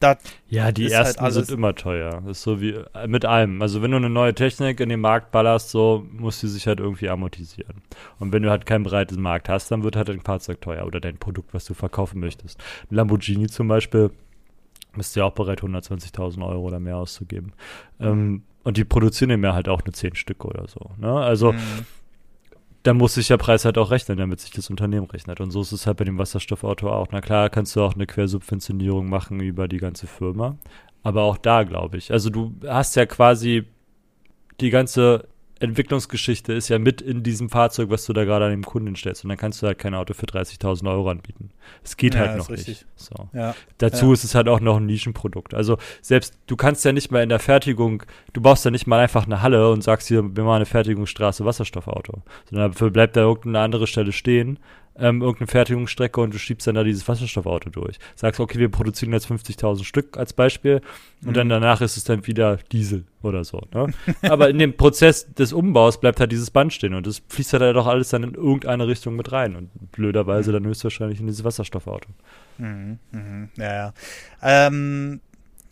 das ja, die halt ersten halt sind immer teuer. Das ist so wie äh, mit allem. Also wenn du eine neue Technik in den Markt ballerst, so muss sie sich halt irgendwie amortisieren. Und wenn du halt keinen breiten Markt hast, dann wird halt dein Fahrzeug teuer oder dein Produkt, was du verkaufen möchtest. Ein Lamborghini zum Beispiel bist du ja auch bereit, 120.000 Euro oder mehr auszugeben. Mhm. Ähm, und die produzieren Jahr halt auch nur 10 Stück oder so. Ne? Also, mhm. Da muss sich der Preis halt auch rechnen, damit sich das Unternehmen rechnet. Und so ist es halt bei dem Wasserstoffauto auch. Na klar, kannst du auch eine Quersubventionierung machen über die ganze Firma. Aber auch da, glaube ich. Also, du hast ja quasi die ganze Entwicklungsgeschichte ist ja mit in diesem Fahrzeug, was du da gerade an dem Kunden stellst. Und dann kannst du halt kein Auto für 30.000 Euro anbieten. Es geht ja, halt noch nicht. So. Ja. Dazu ja. ist es halt auch noch ein Nischenprodukt. Also selbst, du kannst ja nicht mal in der Fertigung, du baust ja nicht mal einfach eine Halle und sagst hier, wir machen eine Fertigungsstraße Wasserstoffauto. Sondern dafür bleibt da irgendeine andere Stelle stehen ähm, irgendeine Fertigungsstrecke und du schiebst dann da dieses Wasserstoffauto durch. Sagst, okay, wir produzieren jetzt 50.000 Stück als Beispiel und mhm. dann danach ist es dann wieder Diesel oder so. Ne? Aber in dem Prozess des Umbaus bleibt halt dieses Band stehen und das fließt halt doch alles dann in irgendeine Richtung mit rein und blöderweise mhm. dann höchstwahrscheinlich in dieses Wasserstoffauto.
Mhm, mhm. Ja, ja. Ähm,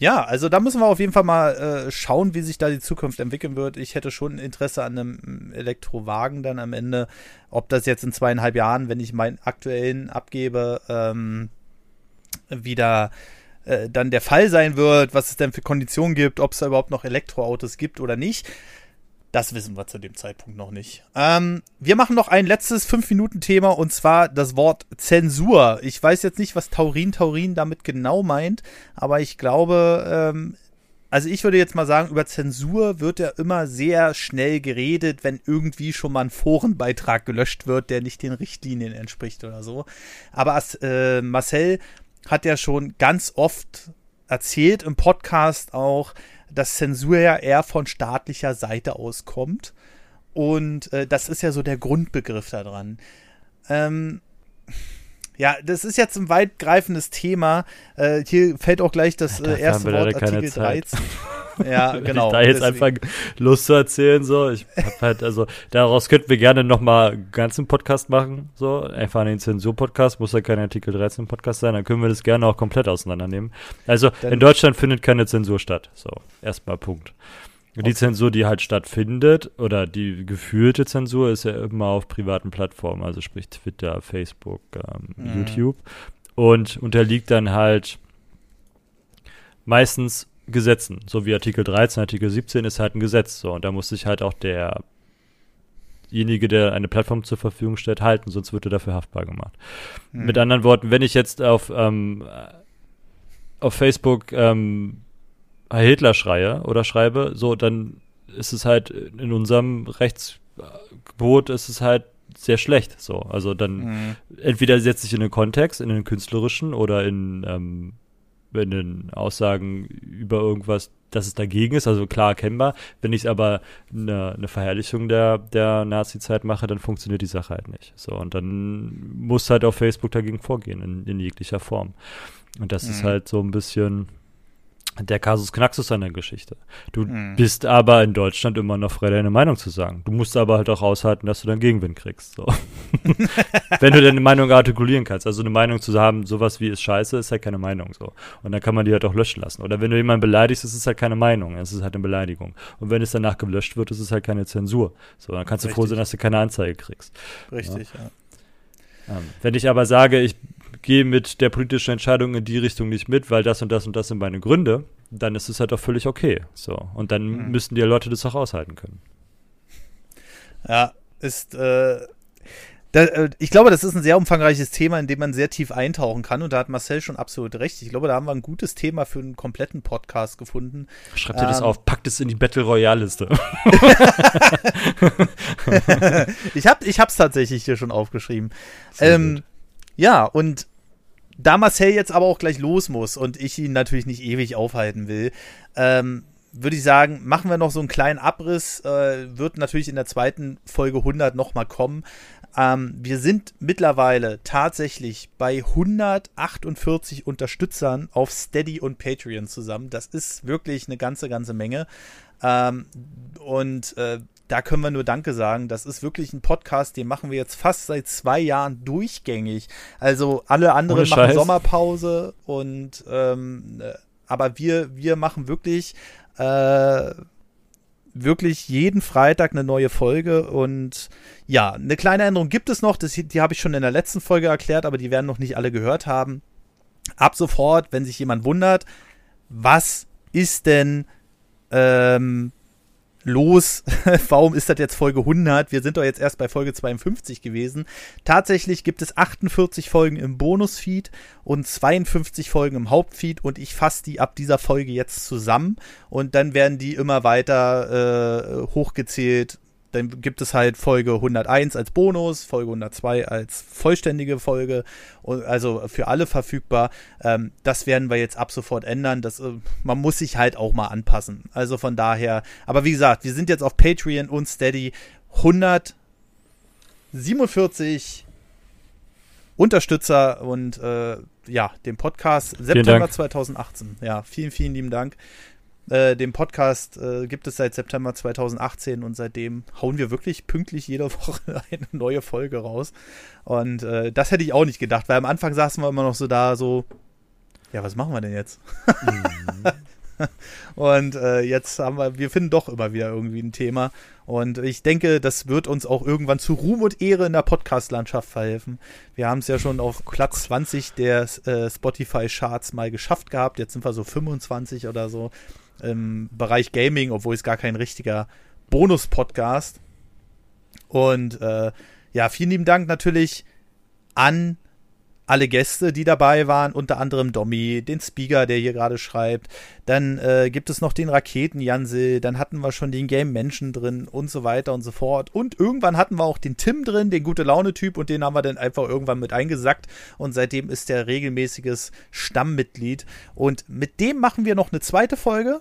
ja, also da müssen wir auf jeden Fall mal äh, schauen, wie sich da die Zukunft entwickeln wird. Ich hätte schon Interesse an einem Elektrowagen dann am Ende. Ob das jetzt in zweieinhalb Jahren, wenn ich meinen aktuellen abgebe, ähm, wieder äh, dann der Fall sein wird, was es denn für Konditionen gibt, ob es da überhaupt noch Elektroautos gibt oder nicht. Das wissen wir zu dem Zeitpunkt noch nicht. Ähm, wir machen noch ein letztes 5-Minuten-Thema und zwar das Wort Zensur. Ich weiß jetzt nicht, was Taurin Taurin damit genau meint, aber ich glaube, ähm, also ich würde jetzt mal sagen, über Zensur wird ja immer sehr schnell geredet, wenn irgendwie schon mal ein Forenbeitrag gelöscht wird, der nicht den Richtlinien entspricht oder so. Aber äh, Marcel hat ja schon ganz oft erzählt im Podcast auch, dass Zensur ja eher von staatlicher Seite aus kommt. Und äh, das ist ja so der Grundbegriff daran. Ähm, ja, das ist jetzt ein weitgreifendes Thema. Äh, hier fällt auch gleich das äh, erste Wort Artikel 13.
Ja, genau. da jetzt deswegen. einfach Lust zu erzählen, so. Ich hab halt, also, daraus könnten wir gerne nochmal einen ganzen Podcast machen, so. Einfach einen Zensur-Podcast, muss ja kein Artikel 13-Podcast sein, dann können wir das gerne auch komplett auseinandernehmen. Also, Dann in Deutschland findet keine Zensur statt, so. Erstmal Punkt. Die. Zensur, die halt stattfindet, oder die gefühlte Zensur, ist ja immer auf privaten Plattformen, also sprich Twitter, Facebook, ähm, mhm. YouTube. Und unterliegt dann halt meistens Gesetzen, so wie Artikel 13, Artikel 17 ist halt ein Gesetz, so und da muss sich halt auch derjenige, der eine Plattform zur Verfügung stellt, halten, sonst wird er dafür haftbar gemacht. Mhm. Mit anderen Worten, wenn ich jetzt auf ähm, auf Facebook ähm, Hitler schreie oder schreibe, so dann ist es halt in unserem Rechtsgebot ist es halt sehr schlecht. So, also dann mhm. entweder setze ich in den Kontext, in den künstlerischen oder in ähm, in den Aussagen über irgendwas, dass es dagegen ist, also klar erkennbar. Wenn ich aber eine, eine Verherrlichung der, der Nazi-Zeit mache, dann funktioniert die Sache halt nicht. So, und dann muss halt auf Facebook dagegen vorgehen, in, in jeglicher Form. Und das mhm. ist halt so ein bisschen der Kasus Knaxus an der Geschichte. Du mhm. bist aber in Deutschland immer noch frei, deine Meinung zu sagen. Du musst aber halt auch aushalten, dass du dann Gegenwind kriegst. So. Wenn du deine Meinung artikulieren kannst. Also eine Meinung zu haben, sowas wie ist scheiße, ist halt keine Meinung. so. Und dann kann man die halt auch löschen lassen. Oder wenn du jemanden beleidigst, ist es halt keine Meinung. Es ist halt eine Beleidigung. Und wenn es danach gelöscht wird, ist es halt keine Zensur. So, dann kannst Richtig. du froh sein, dass du keine Anzeige kriegst.
Richtig, ja.
ja. Ähm, wenn ich aber sage, ich gehe mit der politischen Entscheidung in die Richtung nicht mit, weil das und das und das sind meine Gründe, dann ist es halt auch völlig okay. So. Und dann mhm. müssten die Leute das auch aushalten können.
Ja, ist, äh, da, äh, ich glaube, das ist ein sehr umfangreiches Thema, in dem man sehr tief eintauchen kann. Und da hat Marcel schon absolut recht. Ich glaube, da haben wir ein gutes Thema für einen kompletten Podcast gefunden.
Schreibt dir ähm, das auf, packt es in die Battle Royale-Liste.
ich habe ich hab's tatsächlich hier schon aufgeschrieben. Ähm, ja, und da Marcel jetzt aber auch gleich los muss und ich ihn natürlich nicht ewig aufhalten will, ähm, würde ich sagen, machen wir noch so einen kleinen Abriss. Äh, wird natürlich in der zweiten Folge 100 nochmal kommen. Ähm, wir sind mittlerweile tatsächlich bei 148 Unterstützern auf Steady und Patreon zusammen. Das ist wirklich eine ganze, ganze Menge. Ähm, und äh, da können wir nur Danke sagen. Das ist wirklich ein Podcast, den machen wir jetzt fast seit zwei Jahren durchgängig. Also alle anderen machen Sommerpause und ähm, äh, aber wir, wir machen wirklich äh, wirklich jeden Freitag eine neue Folge und ja, eine kleine Änderung gibt es noch, das, die habe ich schon in der letzten Folge erklärt, aber die werden noch nicht alle gehört haben. Ab sofort, wenn sich jemand wundert, was ist denn ähm, los? Warum ist das jetzt Folge 100? Wir sind doch jetzt erst bei Folge 52 gewesen. Tatsächlich gibt es 48 Folgen im Bonusfeed und 52 Folgen im Hauptfeed und ich fasse die ab dieser Folge jetzt zusammen und dann werden die immer weiter äh, hochgezählt dann gibt es halt Folge 101 als Bonus, Folge 102 als vollständige Folge, also für alle verfügbar. Ähm, das werden wir jetzt ab sofort ändern. Das, äh, man muss sich halt auch mal anpassen. Also von daher, aber wie gesagt, wir sind jetzt auf Patreon und Steady 147 Unterstützer und äh, ja, dem Podcast September 2018. Ja, vielen, vielen lieben Dank. Äh, den Podcast äh, gibt es seit September 2018 und seitdem hauen wir wirklich pünktlich jede Woche eine neue Folge raus. Und äh, das hätte ich auch nicht gedacht, weil am Anfang saßen wir immer noch so da, so, ja, was machen wir denn jetzt? Mhm. und äh, jetzt haben wir, wir finden doch immer wieder irgendwie ein Thema. Und ich denke, das wird uns auch irgendwann zu Ruhm und Ehre in der Podcast-Landschaft verhelfen. Wir haben es ja schon auf Platz 20 der äh, Spotify-Charts mal geschafft gehabt. Jetzt sind wir so 25 oder so im Bereich Gaming, obwohl es gar kein richtiger Bonus-Podcast. Und äh, ja, vielen lieben Dank natürlich an alle Gäste, die dabei waren, unter anderem Domi, den Speaker, der hier gerade schreibt. Dann äh, gibt es noch den Raketen Jansel, dann hatten wir schon den Game Menschen drin und so weiter und so fort. Und irgendwann hatten wir auch den Tim drin, den gute Laune-Typ, und den haben wir dann einfach irgendwann mit eingesackt. Und seitdem ist der regelmäßiges Stammmitglied. Und mit dem machen wir noch eine zweite Folge.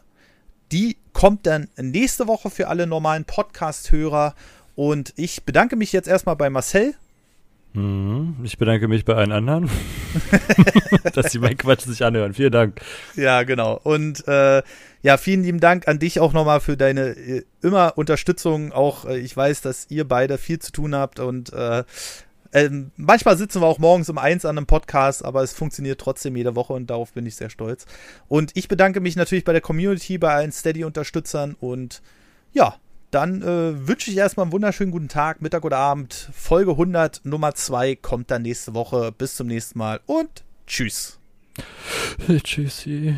Die kommt dann nächste Woche für alle normalen Podcast-Hörer. Und ich bedanke mich jetzt erstmal bei Marcel.
Mhm. Ich bedanke mich bei allen anderen, dass sie meinen Quatsch sich anhören. Vielen Dank.
Ja, genau. Und äh, ja, vielen lieben Dank an dich auch nochmal für deine äh, immer Unterstützung. Auch äh, ich weiß, dass ihr beide viel zu tun habt und äh, ähm, manchmal sitzen wir auch morgens um eins an einem Podcast, aber es funktioniert trotzdem jede Woche und darauf bin ich sehr stolz. Und ich bedanke mich natürlich bei der Community, bei allen Steady-Unterstützern und ja, dann äh, wünsche ich erstmal einen wunderschönen guten Tag, Mittag oder Abend. Folge 100 Nummer 2 kommt dann nächste Woche. Bis zum nächsten Mal und tschüss.
Tschüssi.